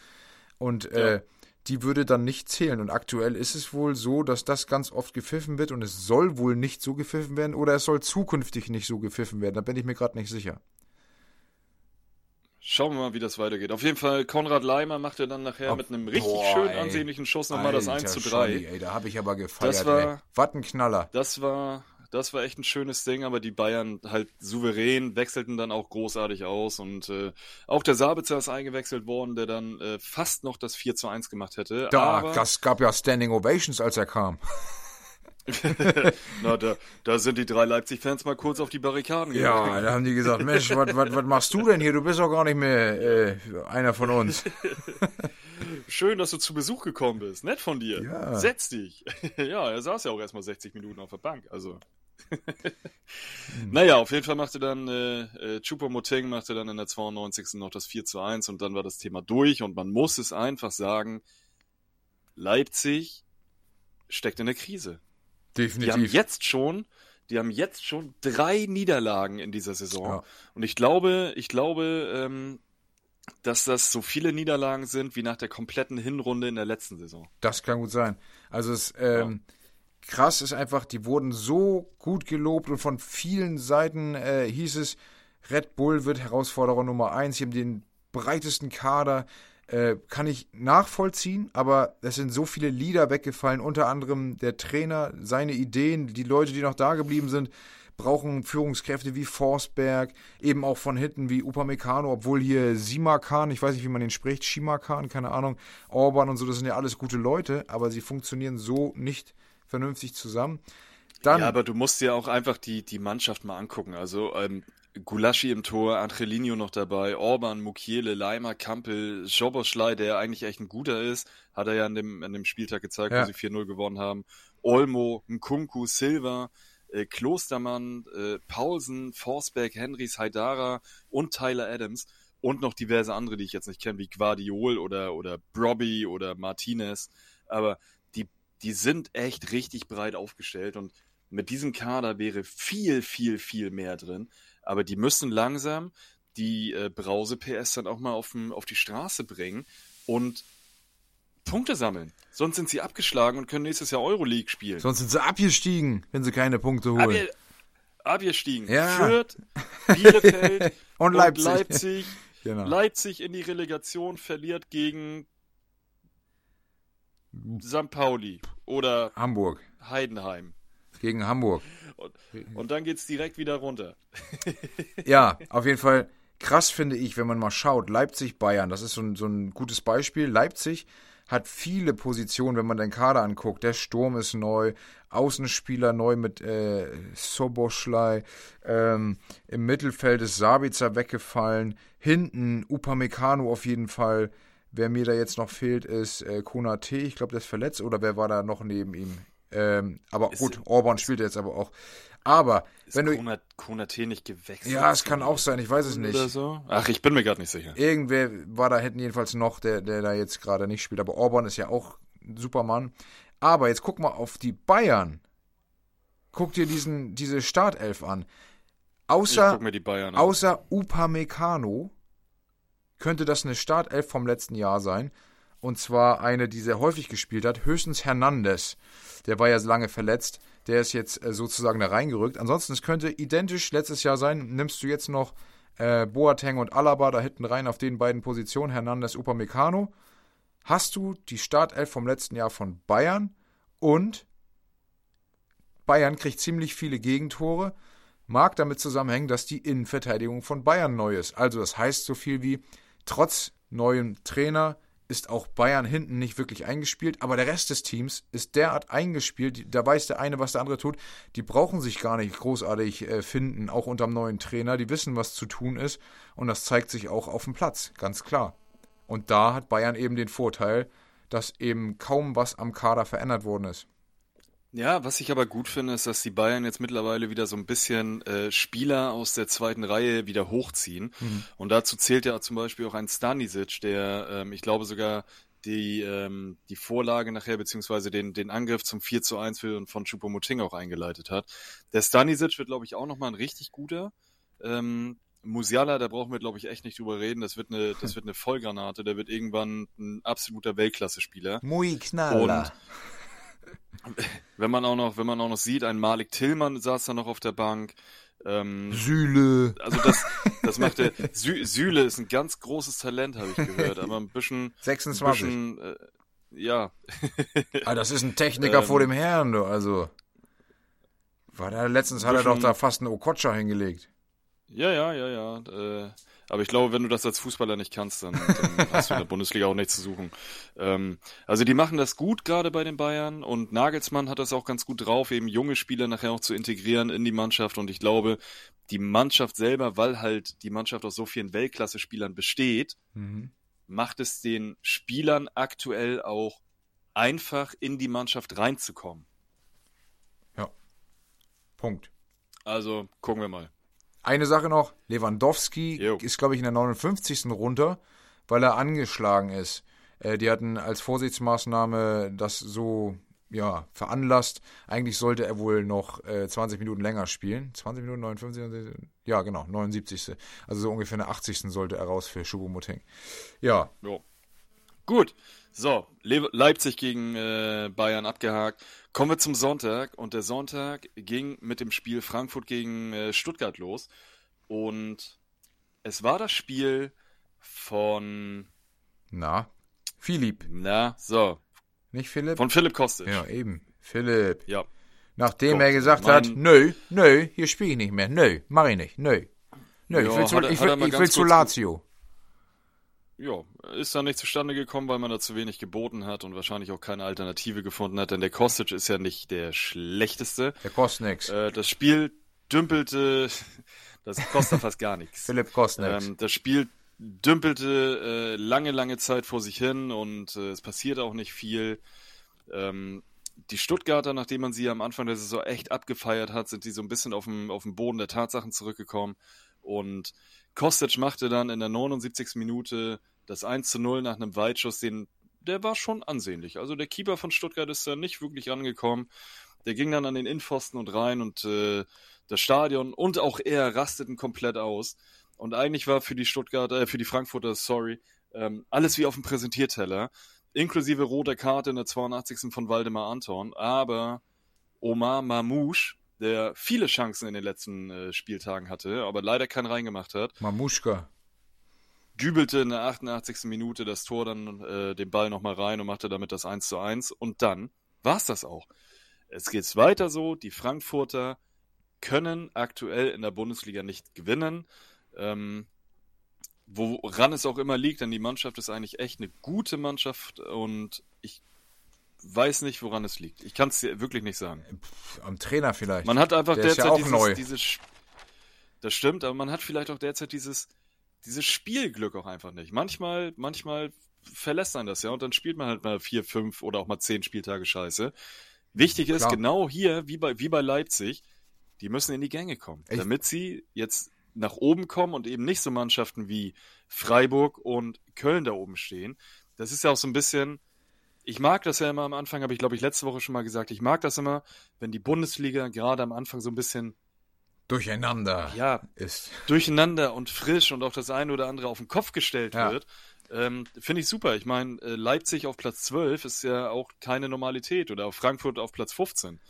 Und ja. äh, die würde dann nicht zählen. Und aktuell ist es wohl so, dass das ganz oft gepfiffen wird und es soll wohl nicht so gepfiffen werden oder es soll zukünftig nicht so gepfiffen werden. Da bin ich mir gerade nicht sicher. Schauen wir mal, wie das weitergeht. Auf jeden Fall, Konrad Leimer macht er dann nachher Ob, mit einem richtig boah, schön ey. ansehnlichen Schuss nochmal das 1 zu 3. Scholli, ey, da habe ich aber gefeiert. Das war, Was ein Knaller. Das war, das war echt ein schönes Ding, aber die Bayern halt souverän wechselten dann auch großartig aus und äh, auch der Sabitzer ist eingewechselt worden, der dann äh, fast noch das 4 zu 1 gemacht hätte. Da, aber, das gab ja Standing Ovations, als er kam. Na, da, da sind die drei Leipzig-Fans mal kurz auf die Barrikaden gegangen. Ja, da haben die gesagt, Mensch, was machst du denn hier? Du bist doch gar nicht mehr äh, einer von uns. Schön, dass du zu Besuch gekommen bist. Nett von dir. Ja. Setz dich. ja, er saß ja auch erstmal 60 Minuten auf der Bank. Also. naja, auf jeden Fall machte dann äh, äh, Chupa-Moting machte dann in der 92. noch das 4 zu 1 und dann war das Thema durch und man muss es einfach sagen, Leipzig steckt in der Krise. Definitiv. Die haben jetzt schon, die haben jetzt schon drei Niederlagen in dieser Saison. Ja. Und ich glaube, ich glaube, ähm, dass das so viele Niederlagen sind wie nach der kompletten Hinrunde in der letzten Saison. Das kann gut sein. Also es ähm, ja. Krass ist einfach, die wurden so gut gelobt und von vielen Seiten äh, hieß es, Red Bull wird Herausforderer Nummer eins. Sie haben den breitesten Kader. Äh, kann ich nachvollziehen, aber es sind so viele Lieder weggefallen, unter anderem der Trainer, seine Ideen, die Leute, die noch da geblieben sind, brauchen Führungskräfte wie Forsberg, eben auch von hinten wie Upamecano, obwohl hier Simakan, ich weiß nicht, wie man den spricht, Shimakan, keine Ahnung, Orban und so, das sind ja alles gute Leute, aber sie funktionieren so nicht vernünftig zusammen. Dann, ja, aber du musst dir auch einfach die, die Mannschaft mal angucken. Also ähm, Gulaschi im Tor, Angelino noch dabei, Orban, Mukiele, Leimer, Kampel, Schoboschlei, der eigentlich echt ein guter ist, hat er ja an dem, an dem Spieltag gezeigt, ja. wo sie 4-0 gewonnen haben. Olmo, Nkunku, Silva, äh, Klostermann, äh, Paulsen, Forsberg, Henrys, Haidara und Tyler Adams und noch diverse andere, die ich jetzt nicht kenne, wie Guardiol oder, oder Brobby oder Martinez. Aber die, sind echt richtig breit aufgestellt und mit diesem Kader wäre viel, viel, viel mehr drin. Aber die müssen langsam die äh, Brause-PS dann auch mal auf, auf die Straße bringen und Punkte sammeln. Sonst sind sie abgeschlagen und können nächstes Jahr Euroleague spielen. Sonst sind sie abgestiegen, wenn sie keine Punkte holen. Abge abgestiegen. Ja. Fürth, Bielefeld und, und Leipzig. Leipzig, genau. Leipzig in die Relegation verliert gegen St. Pauli oder Hamburg. Heidenheim. Gegen Hamburg. Und, und dann geht's direkt wieder runter. ja, auf jeden Fall krass finde ich, wenn man mal schaut, Leipzig-Bayern, das ist so ein, so ein gutes Beispiel. Leipzig hat viele Positionen, wenn man den Kader anguckt. Der Sturm ist neu, Außenspieler neu mit äh, Soboschlei, ähm, im Mittelfeld ist Sabitzer weggefallen, hinten Upamecano auf jeden Fall. Wer mir da jetzt noch fehlt, ist äh, Konate. Ich glaube, der ist verletzt. Oder wer war da noch neben ihm? Ähm, aber ist gut, Orban spielt jetzt aber auch. Aber ist wenn du. Konat, Konate nicht gewechselt? Ja, es kann auch sein, ich weiß es nicht. So? Ach, ich bin mir gerade nicht sicher. Irgendwer war da hinten jedenfalls noch, der, der da jetzt gerade nicht spielt. Aber Orban ist ja auch ein Supermann. Aber jetzt guck mal auf die Bayern. Guck dir diesen, diese Startelf an. Außer, an. außer Upamecano könnte das eine Startelf vom letzten Jahr sein. Und zwar eine, die sehr häufig gespielt hat. Höchstens Hernandez. Der war ja lange verletzt. Der ist jetzt äh, sozusagen da reingerückt. Ansonsten, es könnte identisch letztes Jahr sein. Nimmst du jetzt noch äh, Boateng und Alaba da hinten rein auf den beiden Positionen, Hernandez, Upamecano, hast du die Startelf vom letzten Jahr von Bayern und Bayern kriegt ziemlich viele Gegentore. Mag damit zusammenhängen, dass die Innenverteidigung von Bayern neu ist. Also das heißt so viel wie, trotz neuem Trainer, ist auch Bayern hinten nicht wirklich eingespielt, aber der Rest des Teams ist derart eingespielt, da weiß der eine, was der andere tut. Die brauchen sich gar nicht großartig äh, finden, auch unter dem neuen Trainer. Die wissen, was zu tun ist und das zeigt sich auch auf dem Platz, ganz klar. Und da hat Bayern eben den Vorteil, dass eben kaum was am Kader verändert worden ist. Ja, was ich aber gut finde, ist, dass die Bayern jetzt mittlerweile wieder so ein bisschen äh, Spieler aus der zweiten Reihe wieder hochziehen. Mhm. Und dazu zählt ja zum Beispiel auch ein Stanisic, der, ähm, ich glaube sogar die, ähm, die Vorlage nachher, beziehungsweise den, den Angriff zum 4 zu 1 für, von Choupo-Moting auch eingeleitet hat. Der Stanisic wird, glaube ich, auch nochmal ein richtig guter. Ähm, Musiala, da brauchen wir, glaube ich, echt nicht drüber reden. Das wird eine, das wird eine Vollgranate. Der wird irgendwann ein absoluter Weltklasse-Spieler. Muy knaller. Und wenn man auch noch, wenn man auch noch sieht, ein Malik Tillmann saß da noch auf der Bank. Ähm, Sühle. Also das, das macht der Sü Sühle ist ein ganz großes Talent, habe ich gehört, aber ein bisschen 26. Ein bisschen, äh, ja. ah, das ist ein Techniker ähm, vor dem Herrn, du, also. War da letztens hat er doch da fast einen Okocha hingelegt. Ja, ja, ja, ja. Äh, aber ich glaube, wenn du das als Fußballer nicht kannst, dann, dann hast du in der Bundesliga auch nichts zu suchen. Ähm, also die machen das gut gerade bei den Bayern und Nagelsmann hat das auch ganz gut drauf, eben junge Spieler nachher auch zu integrieren in die Mannschaft. Und ich glaube, die Mannschaft selber, weil halt die Mannschaft aus so vielen Weltklasse-Spielern besteht, mhm. macht es den Spielern aktuell auch einfach in die Mannschaft reinzukommen. Ja. Punkt. Also gucken wir mal. Eine Sache noch, Lewandowski jo. ist, glaube ich, in der 59. runter, weil er angeschlagen ist. Äh, die hatten als Vorsichtsmaßnahme das so ja, veranlasst. Eigentlich sollte er wohl noch äh, 20 Minuten länger spielen. 20 Minuten, 59, ja genau, 79. Also so ungefähr in der 80. sollte er raus für Schubomoting. Ja. Jo. Gut, so, Le Leipzig gegen äh, Bayern abgehakt. Kommen wir zum Sonntag und der Sonntag ging mit dem Spiel Frankfurt gegen äh, Stuttgart los und es war das Spiel von na Philipp. Na, so. Nicht Philipp? Von Philipp Kostic. Ja, eben. Philipp. Ja. Nachdem Gott, er gesagt mein... hat, nö, nö, hier spiele ich nicht mehr. Nö, mach ich nicht. Nö. Nö, ja, ich will, zu, ich will, ich will zu Lazio ja, ist da nicht zustande gekommen, weil man da zu wenig geboten hat und wahrscheinlich auch keine Alternative gefunden hat, denn der Kostic ist ja nicht der schlechteste. Der kostet nix. Äh, das Spiel dümpelte, das kostet fast gar nichts. Philipp kostet nix. Ähm, das Spiel dümpelte äh, lange, lange Zeit vor sich hin und äh, es passiert auch nicht viel. Ähm, die Stuttgarter, nachdem man sie am Anfang der Saison echt abgefeiert hat, sind die so ein bisschen auf dem, auf dem Boden der Tatsachen zurückgekommen und Kostic machte dann in der 79. Minute das 1 zu 0 nach einem Weitschuss, den, der war schon ansehnlich. Also der Keeper von Stuttgart ist da nicht wirklich angekommen. Der ging dann an den Innenpfosten und rein und äh, das Stadion und auch er rasteten komplett aus. Und eigentlich war für die Stuttgarter, äh, für die Frankfurter, sorry, ähm, alles wie auf dem Präsentierteller, inklusive roter Karte in der 82. von Waldemar Anton. Aber Omar Mamouche, der viele Chancen in den letzten äh, Spieltagen hatte, aber leider keinen reingemacht hat. Mamuschka. Dübelte in der 88. Minute das Tor dann äh, den Ball nochmal rein und machte damit das 1 zu 1. Und dann war es das auch. Es geht weiter so. Die Frankfurter können aktuell in der Bundesliga nicht gewinnen. Ähm, woran es auch immer liegt, denn die Mannschaft ist eigentlich echt eine gute Mannschaft und ich weiß nicht, woran es liegt. Ich kann es dir wirklich nicht sagen. Am Trainer vielleicht. Man hat einfach Der derzeit ja auch dieses, neu. dieses. Das stimmt, aber man hat vielleicht auch derzeit dieses, dieses Spielglück auch einfach nicht. Manchmal, manchmal verlässt einen das ja und dann spielt man halt mal vier, fünf oder auch mal zehn Spieltage Scheiße. Wichtig ist, Klar. genau hier, wie bei, wie bei Leipzig, die müssen in die Gänge kommen, Echt? damit sie jetzt nach oben kommen und eben nicht so Mannschaften wie Freiburg und Köln da oben stehen. Das ist ja auch so ein bisschen, ich mag das ja immer am Anfang, habe ich glaube ich letzte Woche schon mal gesagt, ich mag das immer, wenn die Bundesliga gerade am Anfang so ein bisschen durcheinander ja, ist. Durcheinander und frisch und auch das eine oder andere auf den Kopf gestellt ja. wird. Ähm, Finde ich super. Ich meine, äh, Leipzig auf Platz 12 ist ja auch keine Normalität oder Frankfurt auf Platz 15.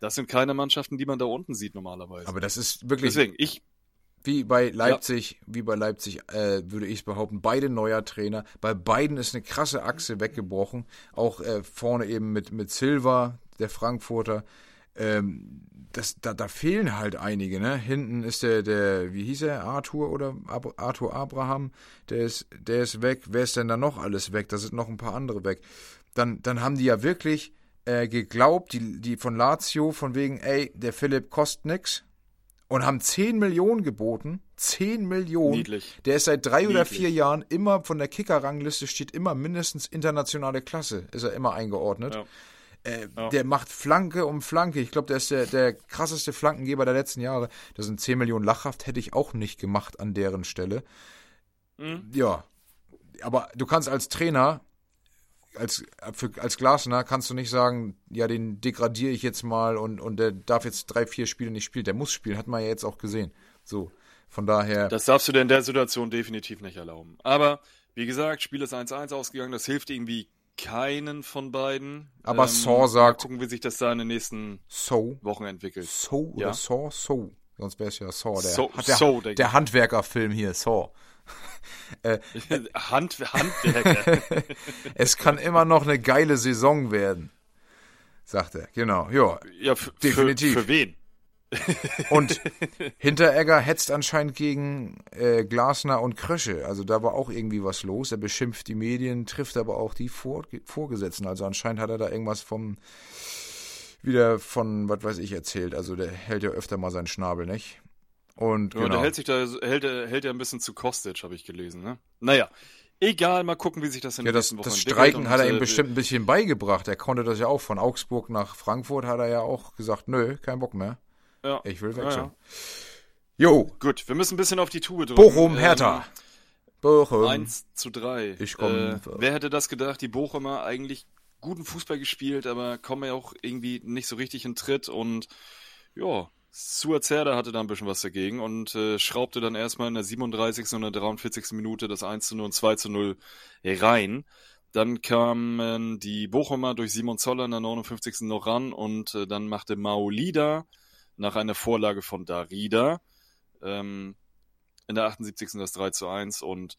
Das sind keine Mannschaften, die man da unten sieht normalerweise. Aber das ist wirklich. Deswegen, ich, wie bei Leipzig, ja. wie bei Leipzig äh, würde ich behaupten, beide neuer Trainer. Bei beiden ist eine krasse Achse weggebrochen. Auch äh, vorne eben mit, mit Silva, der Frankfurter. Ähm, das, da, da fehlen halt einige, ne? Hinten ist der, der, wie hieß er, Arthur oder Ab Arthur Abraham, der ist, der ist weg. Wer ist denn da noch alles weg? Da sind noch ein paar andere weg. Dann, dann haben die ja wirklich äh, geglaubt, die, die von Lazio, von wegen, ey, der Philipp kostet nix und haben 10 Millionen geboten. 10 Millionen. Niedlich. Der ist seit drei Niedlich. oder vier Jahren immer von der Kicker-Rangliste steht immer mindestens internationale Klasse, ist er immer eingeordnet. Ja. Äh, ja. Der macht Flanke um Flanke. Ich glaube, der ist der, der krasseste Flankengeber der letzten Jahre. Das sind 10 Millionen Lachhaft, hätte ich auch nicht gemacht an deren Stelle. Mhm. Ja. Aber du kannst als Trainer als, für, als Glasner kannst du nicht sagen, ja, den degradiere ich jetzt mal und, und der darf jetzt drei, vier Spiele nicht spielen. Der muss spielen, hat man ja jetzt auch gesehen. So, von daher. Das darfst du dir in der Situation definitiv nicht erlauben. Aber, wie gesagt, Spiel ist 1-1 ausgegangen, das hilft irgendwie keinen von beiden. Aber ähm, Saw sagt. Gucken, wie sich das da in den nächsten so, Wochen entwickelt. So oder ja? Saw? So. Sonst wäre es ja Saw, der, so, der, so, der Handwerkerfilm hier, Saw. äh, Hand, Handwerker. es kann immer noch eine geile Saison werden, sagt er. Genau, ja. Ja, definitiv. Für, für wen? Und Hinteregger hetzt anscheinend gegen äh, Glasner und Krösche. Also da war auch irgendwie was los. Er beschimpft die Medien, trifft aber auch die Vor Vorgesetzten. Also anscheinend hat er da irgendwas vom wieder von, was weiß ich, erzählt. Also der hält ja öfter mal seinen Schnabel, nicht? Und ja, genau. der hält sich da, hält, hält ja ein bisschen zu Kostic, habe ich gelesen, ne? Naja. Egal, mal gucken, wie sich das in ja, das, das Streiken hat er ihm äh, bestimmt ein bisschen beigebracht. Er konnte das ja auch von Augsburg nach Frankfurt, hat er ja auch gesagt, nö, kein Bock mehr. Ja. Ich will wechseln. Ja, Jo. Gut, wir müssen ein bisschen auf die Tube drücken. Bochum, ähm, Hertha. Ähm, Bochum. 1 zu 3. Ich komme. Äh, wer hätte das gedacht? Die Bochumer eigentlich guten Fußball gespielt, aber kommen ja auch irgendwie nicht so richtig in Tritt und ja, Suazerda hatte da ein bisschen was dagegen und äh, schraubte dann erstmal in der 37. und der 43. Minute das 1 zu 0 und 2 zu 0 rein. Dann kamen die Bochumer durch Simon Zoller in der 59. noch ran und äh, dann machte Maolida nach einer Vorlage von Darida ähm, in der 78. das 3 zu 1 und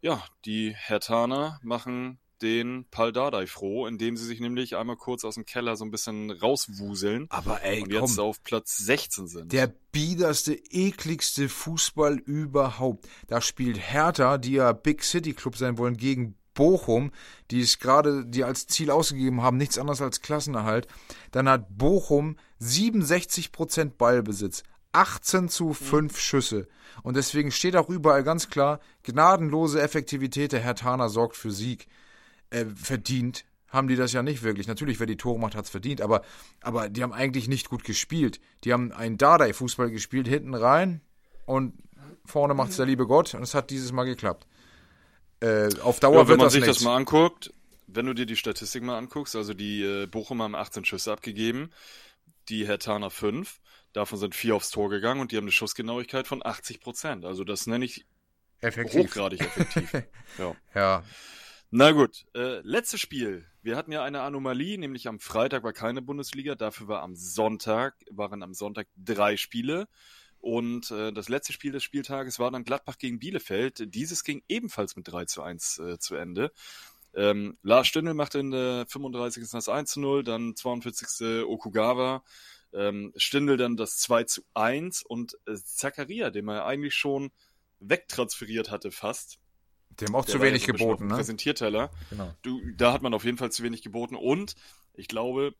ja, die Hertaner machen den Pal Dardai froh, indem sie sich nämlich einmal kurz aus dem Keller so ein bisschen rauswuseln. Aber ey, und jetzt auf Platz 16 sind. Der biederste, ekligste Fußball überhaupt. Da spielt Hertha, die ja Big City Club sein wollen, gegen Bochum, die es gerade, die als Ziel ausgegeben haben, nichts anderes als Klassenerhalt. Dann hat Bochum 67% Ballbesitz, 18 zu 5 mhm. Schüsse. Und deswegen steht auch überall ganz klar, gnadenlose Effektivität der Hertaner sorgt für Sieg äh, verdient haben die das ja nicht wirklich. Natürlich, wer die Tore macht, hat es verdient, aber, aber die haben eigentlich nicht gut gespielt. Die haben einen Dardai-Fußball gespielt, hinten rein und vorne macht es der liebe Gott und es hat dieses Mal geklappt. Äh, auf Dauer ja, wird das Wenn man sich nichts. das mal anguckt, wenn du dir die Statistik mal anguckst, also die äh, Bochumer haben 18 Schüsse abgegeben, die Hertaner 5, davon sind 4 aufs Tor gegangen und die haben eine Schussgenauigkeit von 80 Prozent. Also das nenne ich effektiv. hochgradig effektiv. ja. ja. Na gut, äh, letztes Spiel. Wir hatten ja eine Anomalie, nämlich am Freitag war keine Bundesliga, dafür war am Sonntag, waren am Sonntag drei Spiele. Und äh, das letzte Spiel des Spieltages war dann Gladbach gegen Bielefeld. Dieses ging ebenfalls mit 3 zu 1 äh, zu Ende. Ähm, Lars Stindl machte in der 35. das 1 zu 0, dann 42. Okugawa. Ähm, Stindl dann das 2 zu 1 und äh, Zakaria, den man eigentlich schon wegtransferiert hatte fast, die haben auch zu wenig ja geboten, ne? Präsentierteller. Genau. Du, da hat man auf jeden Fall zu wenig geboten. Und ich glaube,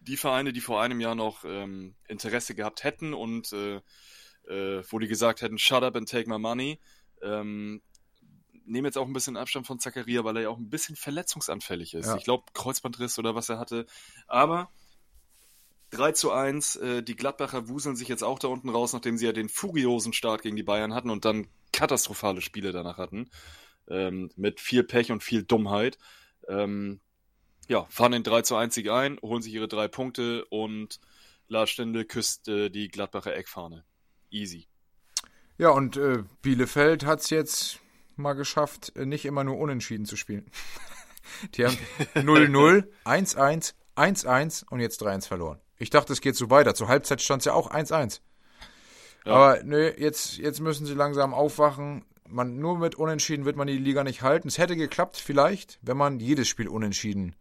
die Vereine, die vor einem Jahr noch ähm, Interesse gehabt hätten und äh, äh, wo die gesagt hätten, shut up and take my money, ähm, nehmen jetzt auch ein bisschen Abstand von Zakaria, weil er ja auch ein bisschen verletzungsanfällig ist. Ja. Ich glaube, Kreuzbandriss oder was er hatte. Aber 3 zu 1, äh, die Gladbacher wuseln sich jetzt auch da unten raus, nachdem sie ja den furiosen Start gegen die Bayern hatten und dann katastrophale Spiele danach hatten ähm, mit viel Pech und viel Dummheit. Ähm, ja, fahren den 3 zu 1 Sieg ein, holen sich ihre drei Punkte und Lars Stindl küsst äh, die Gladbacher Eckfahne. Easy. Ja, und äh, Bielefeld hat es jetzt mal geschafft, äh, nicht immer nur unentschieden zu spielen. die haben 0-0, 1-1, 1-1 und jetzt 3-1 verloren. Ich dachte, es geht so weiter. Zur Halbzeit stand es ja auch 1-1. Ja. Aber nö, jetzt, jetzt müssen sie langsam aufwachen man, nur mit Unentschieden wird man die Liga nicht halten. Es hätte geklappt, vielleicht, wenn man jedes Spiel unentschieden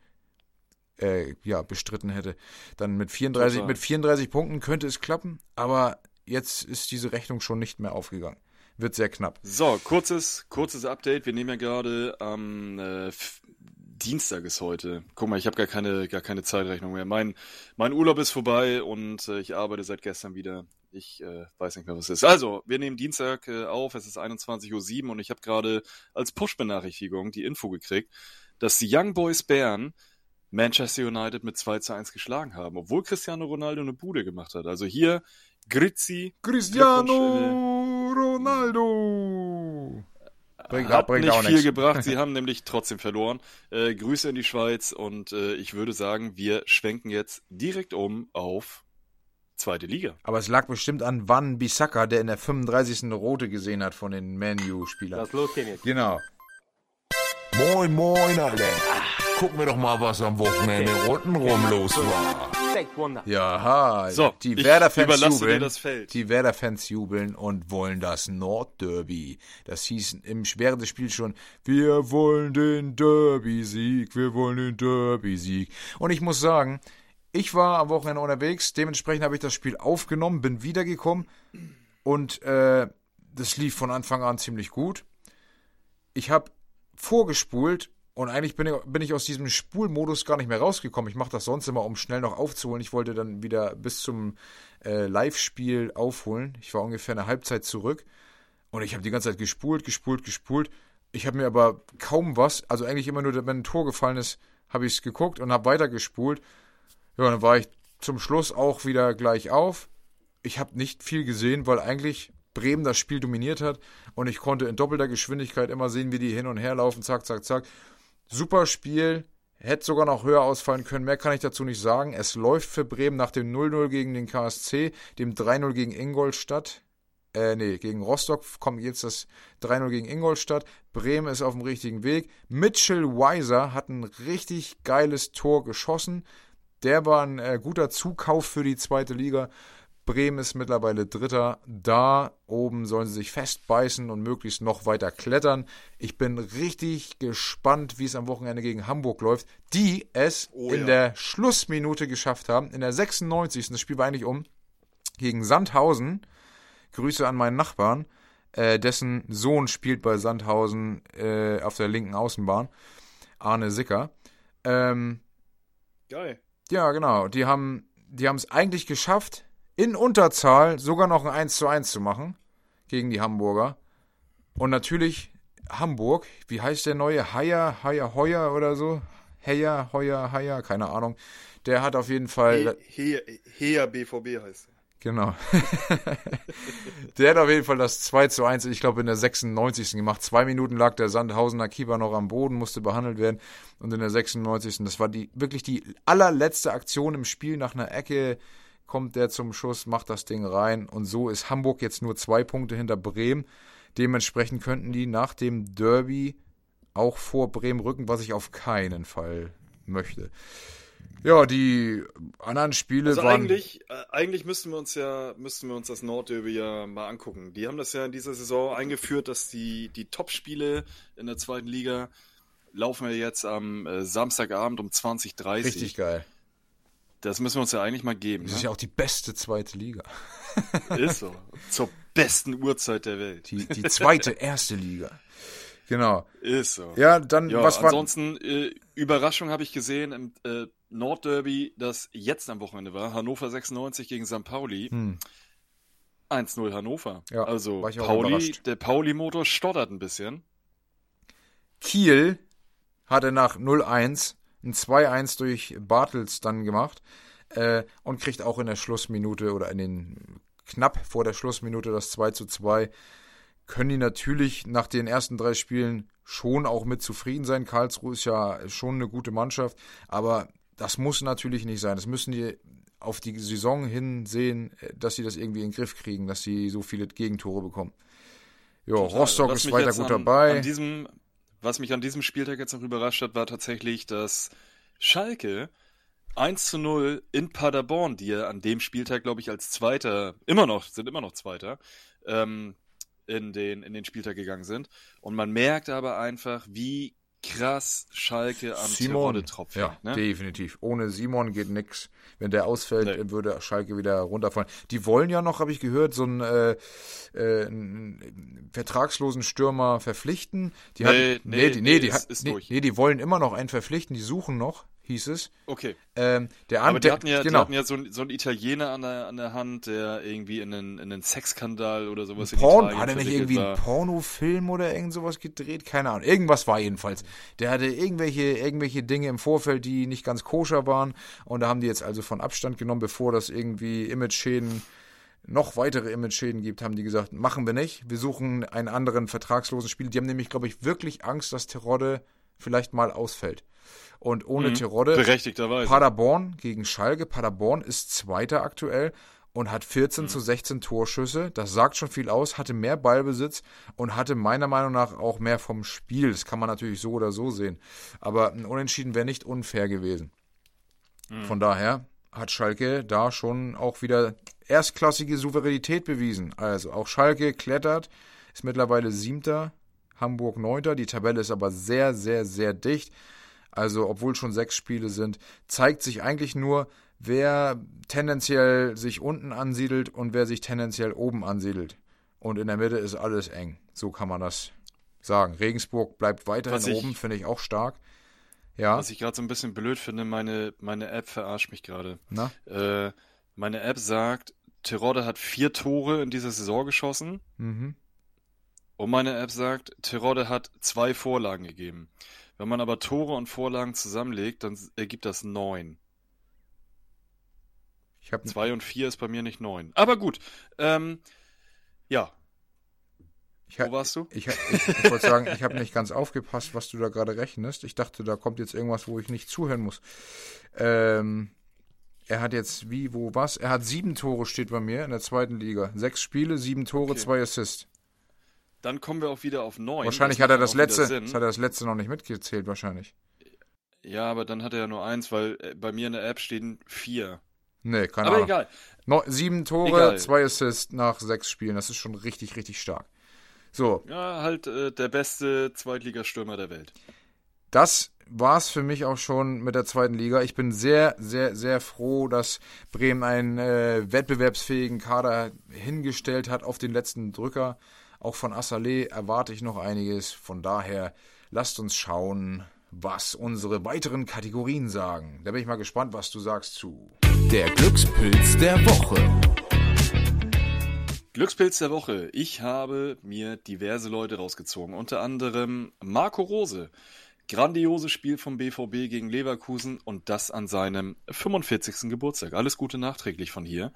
äh, ja, bestritten hätte. Dann mit 34, mit 34 Punkten könnte es klappen, aber jetzt ist diese Rechnung schon nicht mehr aufgegangen. Wird sehr knapp. So, kurzes, kurzes Update. Wir nehmen ja gerade am äh, Dienstag ist heute. Guck mal, ich habe gar keine, gar keine Zeitrechnung mehr. Mein, mein Urlaub ist vorbei und äh, ich arbeite seit gestern wieder. Ich äh, weiß nicht mehr, was es ist. Also, wir nehmen Dienstag äh, auf, es ist 21.07 Uhr und ich habe gerade als Push-Benachrichtigung die Info gekriegt, dass die Young Boys Bern Manchester United mit 2 zu 1 geschlagen haben, obwohl Cristiano Ronaldo eine Bude gemacht hat. Also hier Grizzi. Cristiano Ronaldo! Bringt, hat bringt nicht viel nichts. gebracht. Sie haben nämlich trotzdem verloren. Äh, Grüße in die Schweiz und äh, ich würde sagen, wir schwenken jetzt direkt um auf zweite Liga. Aber es lag bestimmt an Van Bissaka, der in der 35. eine Rote gesehen hat von den Manu-Spielern. Das losgehen jetzt. Genau. Moin, moin, Alter. Gucken wir doch mal, was am Wochenende untenrum los war. Ja, so, die Werder-Fans jubeln, die Werder-Fans jubeln und wollen das Nordderby. Das hieß im Schweren des Spiels schon, wir wollen den Derby-Sieg, wir wollen den Derby-Sieg. Und ich muss sagen, Ich war am Wochenende unterwegs, dementsprechend habe ich das Spiel aufgenommen, bin wiedergekommen und äh, das lief von Anfang an ziemlich gut. Ich habe vorgespult und eigentlich bin ich, bin ich aus diesem Spulmodus gar nicht mehr rausgekommen. Ich mache das sonst immer, um schnell noch aufzuholen. Ich wollte dann wieder bis zum äh, Live-Spiel aufholen. Ich war ungefähr eine Halbzeit zurück und ich habe die ganze Zeit gespult, gespult, gespult. Ich habe mir aber kaum was, also eigentlich immer nur, wenn ein Tor gefallen ist, habe ich es geguckt und habe weitergespult. Ja, dann war ich zum Schluss auch wieder gleich auf. Ich habe nicht viel gesehen, weil eigentlich Bremen das Spiel dominiert hat und ich konnte in doppelter Geschwindigkeit immer sehen, wie die hin und her laufen, zack, zack, zack. Super Spiel, hätte sogar noch höher ausfallen können, mehr kann ich dazu nicht sagen. Es läuft für Bremen nach dem 0-0 gegen den KSC, dem 3-0 gegen Ingolstadt. Äh, nee, gegen Rostock kommt jetzt das 3-0 gegen Ingolstadt. Bremen ist auf dem richtigen Weg. Mitchell Weiser hat ein richtig geiles Tor geschossen. Der war ein äh, guter Zukauf für die zweite Liga. Bremen ist mittlerweile Dritter. Da oben sollen sie sich festbeißen und möglichst noch weiter klettern. Ich bin richtig gespannt, wie es am Wochenende gegen Hamburg läuft, die es oh, in ja. der Schlussminute geschafft haben. In der 96. Das Spiel war eigentlich um gegen Sandhausen. Grüße an meinen Nachbarn. Äh, dessen Sohn spielt bei Sandhausen äh, auf der linken Außenbahn. Arne Sicker. Ähm, Geil. Ja, genau. Die haben die es eigentlich geschafft, in Unterzahl sogar noch ein 1 zu 1 zu machen gegen die Hamburger. Und natürlich Hamburg, wie heißt der neue? Haier, Haier, Heuer oder so? Heyer, Heuer, Haier, keine Ahnung. Der hat auf jeden Fall. Heer BVB heißt. Genau. der hat auf jeden Fall das 2 zu 1, ich glaube, in der 96. gemacht. Zwei Minuten lag der Sandhausener Keeper noch am Boden, musste behandelt werden. Und in der 96. Das war die wirklich die allerletzte Aktion im Spiel nach einer Ecke kommt der zum Schuss, macht das Ding rein und so ist Hamburg jetzt nur zwei Punkte hinter Bremen. Dementsprechend könnten die nach dem Derby auch vor Bremen rücken, was ich auf keinen Fall möchte. Ja, die anderen Spiele also waren. Eigentlich, äh, eigentlich müssten wir uns ja, müssten wir uns das Nordderby ja mal angucken. Die haben das ja in dieser Saison eingeführt, dass die, die Top-Spiele in der zweiten Liga laufen wir jetzt am äh, Samstagabend um 20.30 Richtig geil. Das müssen wir uns ja eigentlich mal geben. Das ne? ist ja auch die beste zweite Liga. ist so. Zur besten Uhrzeit der Welt. Die, die zweite erste Liga. Genau. Ist so. Ja, dann ja, was war. Ansonsten, äh, Überraschung habe ich gesehen im äh, Nordderby, das jetzt am Wochenende war. Hannover 96 gegen St. Pauli. Hm. 1-0 Hannover. Ja, also Pauli, der Pauli-Motor stottert ein bisschen. Kiel hatte nach 0-1 ein 2-1 durch Bartels dann gemacht äh, und kriegt auch in der Schlussminute oder in den knapp vor der Schlussminute das 2 zu 2. Können die natürlich nach den ersten drei Spielen schon auch mit zufrieden sein. Karlsruhe ist ja schon eine gute Mannschaft, aber das muss natürlich nicht sein. Das müssen die auf die Saison hin sehen, dass sie das irgendwie in den Griff kriegen, dass sie so viele Gegentore bekommen. Ja, Rostock ist weiter gut an, dabei. An diesem, was mich an diesem Spieltag jetzt noch überrascht hat, war tatsächlich, dass Schalke 1 zu 0 in Paderborn, die ja an dem Spieltag, glaube ich, als Zweiter, immer noch, sind immer noch Zweiter, ähm, in, den, in den Spieltag gegangen sind. Und man merkt aber einfach, wie krass Schalke am Simon, tropft. Ja, ne? definitiv. Ohne Simon geht nix. Wenn der ausfällt, nee. würde Schalke wieder runterfallen. Die wollen ja noch, habe ich gehört, so einen, äh, äh, einen vertragslosen Stürmer verpflichten. Die nee, hatten, nee, nee, die, nee, die, ist, ist nee, nee, die wollen immer noch einen verpflichten. Die suchen noch hieß es. Okay. Ähm, der Aber die hatten ja, genau. die hatten ja so, so einen Italiener an der, an der Hand, der irgendwie in einen, in einen Sexskandal oder sowas ein Porn, in Hat er nicht irgendwie war. einen Pornofilm oder irgend sowas gedreht? Keine Ahnung. Irgendwas war jedenfalls. Der hatte irgendwelche, irgendwelche Dinge im Vorfeld, die nicht ganz koscher waren. Und da haben die jetzt also von Abstand genommen, bevor das irgendwie Image-Schäden noch weitere Image-Schäden gibt, haben die gesagt, machen wir nicht. Wir suchen einen anderen vertragslosen Spieler. Die haben nämlich, glaube ich, wirklich Angst, dass Terodde vielleicht mal ausfällt. Und ohne mhm, Terodde. Berechtigterweise. Paderborn gegen Schalke. Paderborn ist Zweiter aktuell und hat 14 mhm. zu 16 Torschüsse. Das sagt schon viel aus, hatte mehr Ballbesitz und hatte meiner Meinung nach auch mehr vom Spiel. Das kann man natürlich so oder so sehen. Aber ein Unentschieden wäre nicht unfair gewesen. Mhm. Von daher hat Schalke da schon auch wieder erstklassige Souveränität bewiesen. Also auch Schalke klettert, ist mittlerweile siebter, Hamburg neunter. Die Tabelle ist aber sehr, sehr, sehr dicht. Also, obwohl schon sechs Spiele sind, zeigt sich eigentlich nur, wer tendenziell sich unten ansiedelt und wer sich tendenziell oben ansiedelt. Und in der Mitte ist alles eng. So kann man das sagen. Regensburg bleibt weiterhin ich, oben, finde ich auch stark. Ja. Was ich gerade so ein bisschen blöd finde, meine, meine App verarscht mich gerade. Äh, meine App sagt, Terodde hat vier Tore in dieser Saison geschossen. Mhm. Und meine App sagt, Terodde hat zwei Vorlagen gegeben. Wenn man aber Tore und Vorlagen zusammenlegt, dann ergibt das neun. Ich hab Zwei und vier ist bei mir nicht neun. Aber gut. Ähm, ja. Ich, Wo warst du? Ich, ich, ich wollte sagen, ich habe nicht ganz aufgepasst, was du da gerade rechnest. Ich dachte, da kommt jetzt irgendwas, wo ich nicht zuhören muss. Ähm, er hat jetzt wie, wo, was? Er hat sieben Tore, steht bei mir in der zweiten Liga. Sechs Spiele, sieben Tore, okay. zwei Assists. Dann kommen wir auch wieder auf neun. Wahrscheinlich hat er das letzte, das hat er das letzte noch nicht mitgezählt, wahrscheinlich. Ja, aber dann hat er ja nur eins, weil äh, bei mir in der App stehen vier. Nee, keine aber Ahnung. Aber egal. No, sieben Tore, egal. zwei Assists nach sechs Spielen. Das ist schon richtig, richtig stark. So. Ja, halt äh, der beste Zweitligastürmer der Welt. Das war es für mich auch schon mit der zweiten Liga. Ich bin sehr, sehr, sehr froh, dass Bremen einen äh, wettbewerbsfähigen Kader hingestellt hat auf den letzten Drücker. Auch von Assalé erwarte ich noch einiges. Von daher lasst uns schauen, was unsere weiteren Kategorien sagen. Da bin ich mal gespannt, was du sagst zu. Der Glückspilz der Woche. Glückspilz der Woche. Ich habe mir diverse Leute rausgezogen. Unter anderem Marco Rose. Grandioses Spiel vom BVB gegen Leverkusen und das an seinem 45. Geburtstag. Alles Gute nachträglich von hier.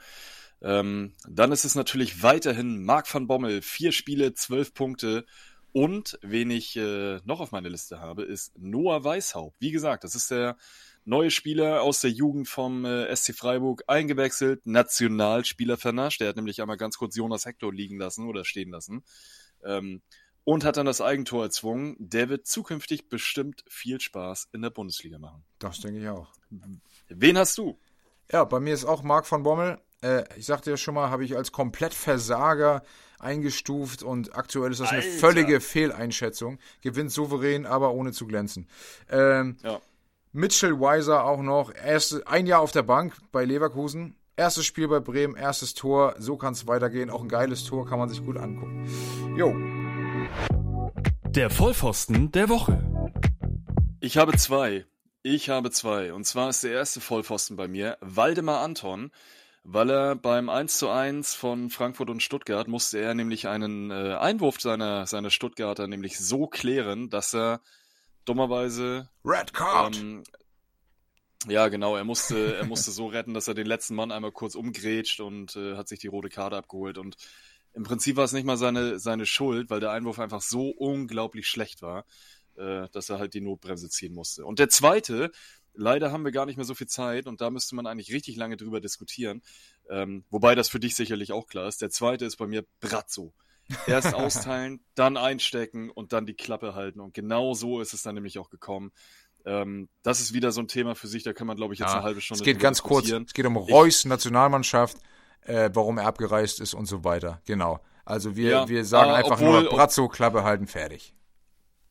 Ähm, dann ist es natürlich weiterhin Marc van Bommel, vier Spiele, zwölf Punkte. Und wen ich äh, noch auf meiner Liste habe, ist Noah Weishaupt. Wie gesagt, das ist der neue Spieler aus der Jugend vom äh, SC Freiburg eingewechselt, Nationalspieler vernascht. Der hat nämlich einmal ganz kurz Jonas Hector liegen lassen oder stehen lassen. Ähm, und hat dann das Eigentor erzwungen. Der wird zukünftig bestimmt viel Spaß in der Bundesliga machen. Das denke ich auch. Wen hast du? Ja, bei mir ist auch Marc von Bommel äh, ich sagte ja schon mal, habe ich als Komplettversager eingestuft und aktuell ist das Alter. eine völlige Fehleinschätzung. Gewinnt souverän, aber ohne zu glänzen. Ähm, ja. Mitchell Weiser auch noch, erste, ein Jahr auf der Bank bei Leverkusen. Erstes Spiel bei Bremen, erstes Tor, so kann es weitergehen. Auch ein geiles Tor, kann man sich gut angucken. Jo. Der Vollpfosten der Woche. Ich habe zwei. Ich habe zwei. Und zwar ist der erste Vollpfosten bei mir Waldemar Anton weil er beim 1 zu 1 von Frankfurt und Stuttgart musste er nämlich einen äh, Einwurf seiner, seiner Stuttgarter nämlich so klären, dass er dummerweise Red Card. Ähm, ja, genau, er musste, er musste so retten, dass er den letzten Mann einmal kurz umgrätscht und äh, hat sich die rote Karte abgeholt. Und im Prinzip war es nicht mal seine, seine Schuld, weil der Einwurf einfach so unglaublich schlecht war, äh, dass er halt die Notbremse ziehen musste. Und der zweite, Leider haben wir gar nicht mehr so viel Zeit und da müsste man eigentlich richtig lange drüber diskutieren. Ähm, wobei das für dich sicherlich auch klar ist. Der zweite ist bei mir Brazzo. Erst austeilen, dann einstecken und dann die Klappe halten. Und genau so ist es dann nämlich auch gekommen. Ähm, das ist wieder so ein Thema für sich, da kann man, glaube ich, jetzt ja, eine halbe Stunde. Es geht ganz kurz, es geht um Reus Nationalmannschaft, äh, warum er abgereist ist und so weiter. Genau. Also wir, ja, wir sagen einfach obwohl, nur Brazzo, Klappe halten, fertig.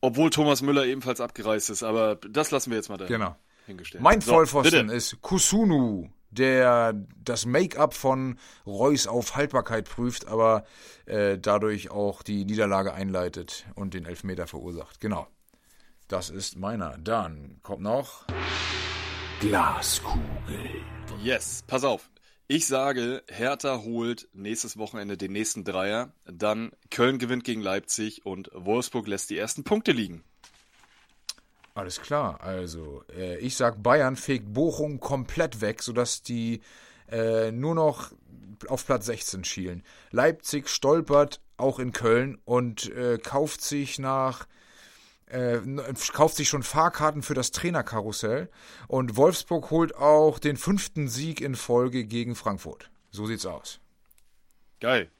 Obwohl Thomas Müller ebenfalls abgereist ist, aber das lassen wir jetzt mal da. Genau hingestellt. Mein so, Vollpfosten bitte. ist Kusunu, der das Make-up von Reus auf Haltbarkeit prüft, aber äh, dadurch auch die Niederlage einleitet und den Elfmeter verursacht. Genau. Das ist meiner. Dann kommt noch Glaskugel. Yes, pass auf. Ich sage, Hertha holt nächstes Wochenende den nächsten Dreier, dann Köln gewinnt gegen Leipzig und Wolfsburg lässt die ersten Punkte liegen. Alles klar, also äh, ich sag, Bayern fegt Bochum komplett weg, sodass die äh, nur noch auf Platz 16 schielen. Leipzig stolpert auch in Köln und äh, kauft sich nach äh, kauft sich schon Fahrkarten für das Trainerkarussell und Wolfsburg holt auch den fünften Sieg in Folge gegen Frankfurt. So sieht's aus. Geil.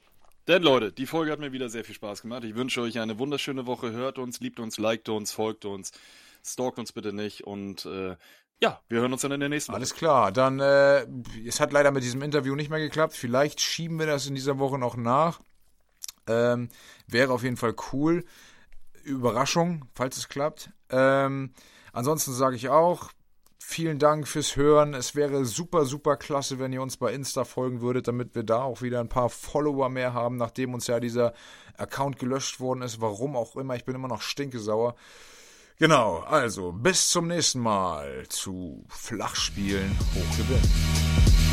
Denn Leute, die Folge hat mir wieder sehr viel Spaß gemacht. Ich wünsche euch eine wunderschöne Woche. Hört uns, liebt uns, liked uns, folgt uns. Stalkt uns bitte nicht und äh, ja, wir hören uns dann in der nächsten Woche. Alles klar, dann, äh, es hat leider mit diesem Interview nicht mehr geklappt. Vielleicht schieben wir das in dieser Woche noch nach. Ähm, wäre auf jeden Fall cool. Überraschung, falls es klappt. Ähm, ansonsten sage ich auch, vielen Dank fürs Hören. Es wäre super, super klasse, wenn ihr uns bei Insta folgen würdet, damit wir da auch wieder ein paar Follower mehr haben, nachdem uns ja dieser Account gelöscht worden ist. Warum auch immer, ich bin immer noch stinkesauer. Genau, also bis zum nächsten Mal zu Flachspielen Hochgewinn.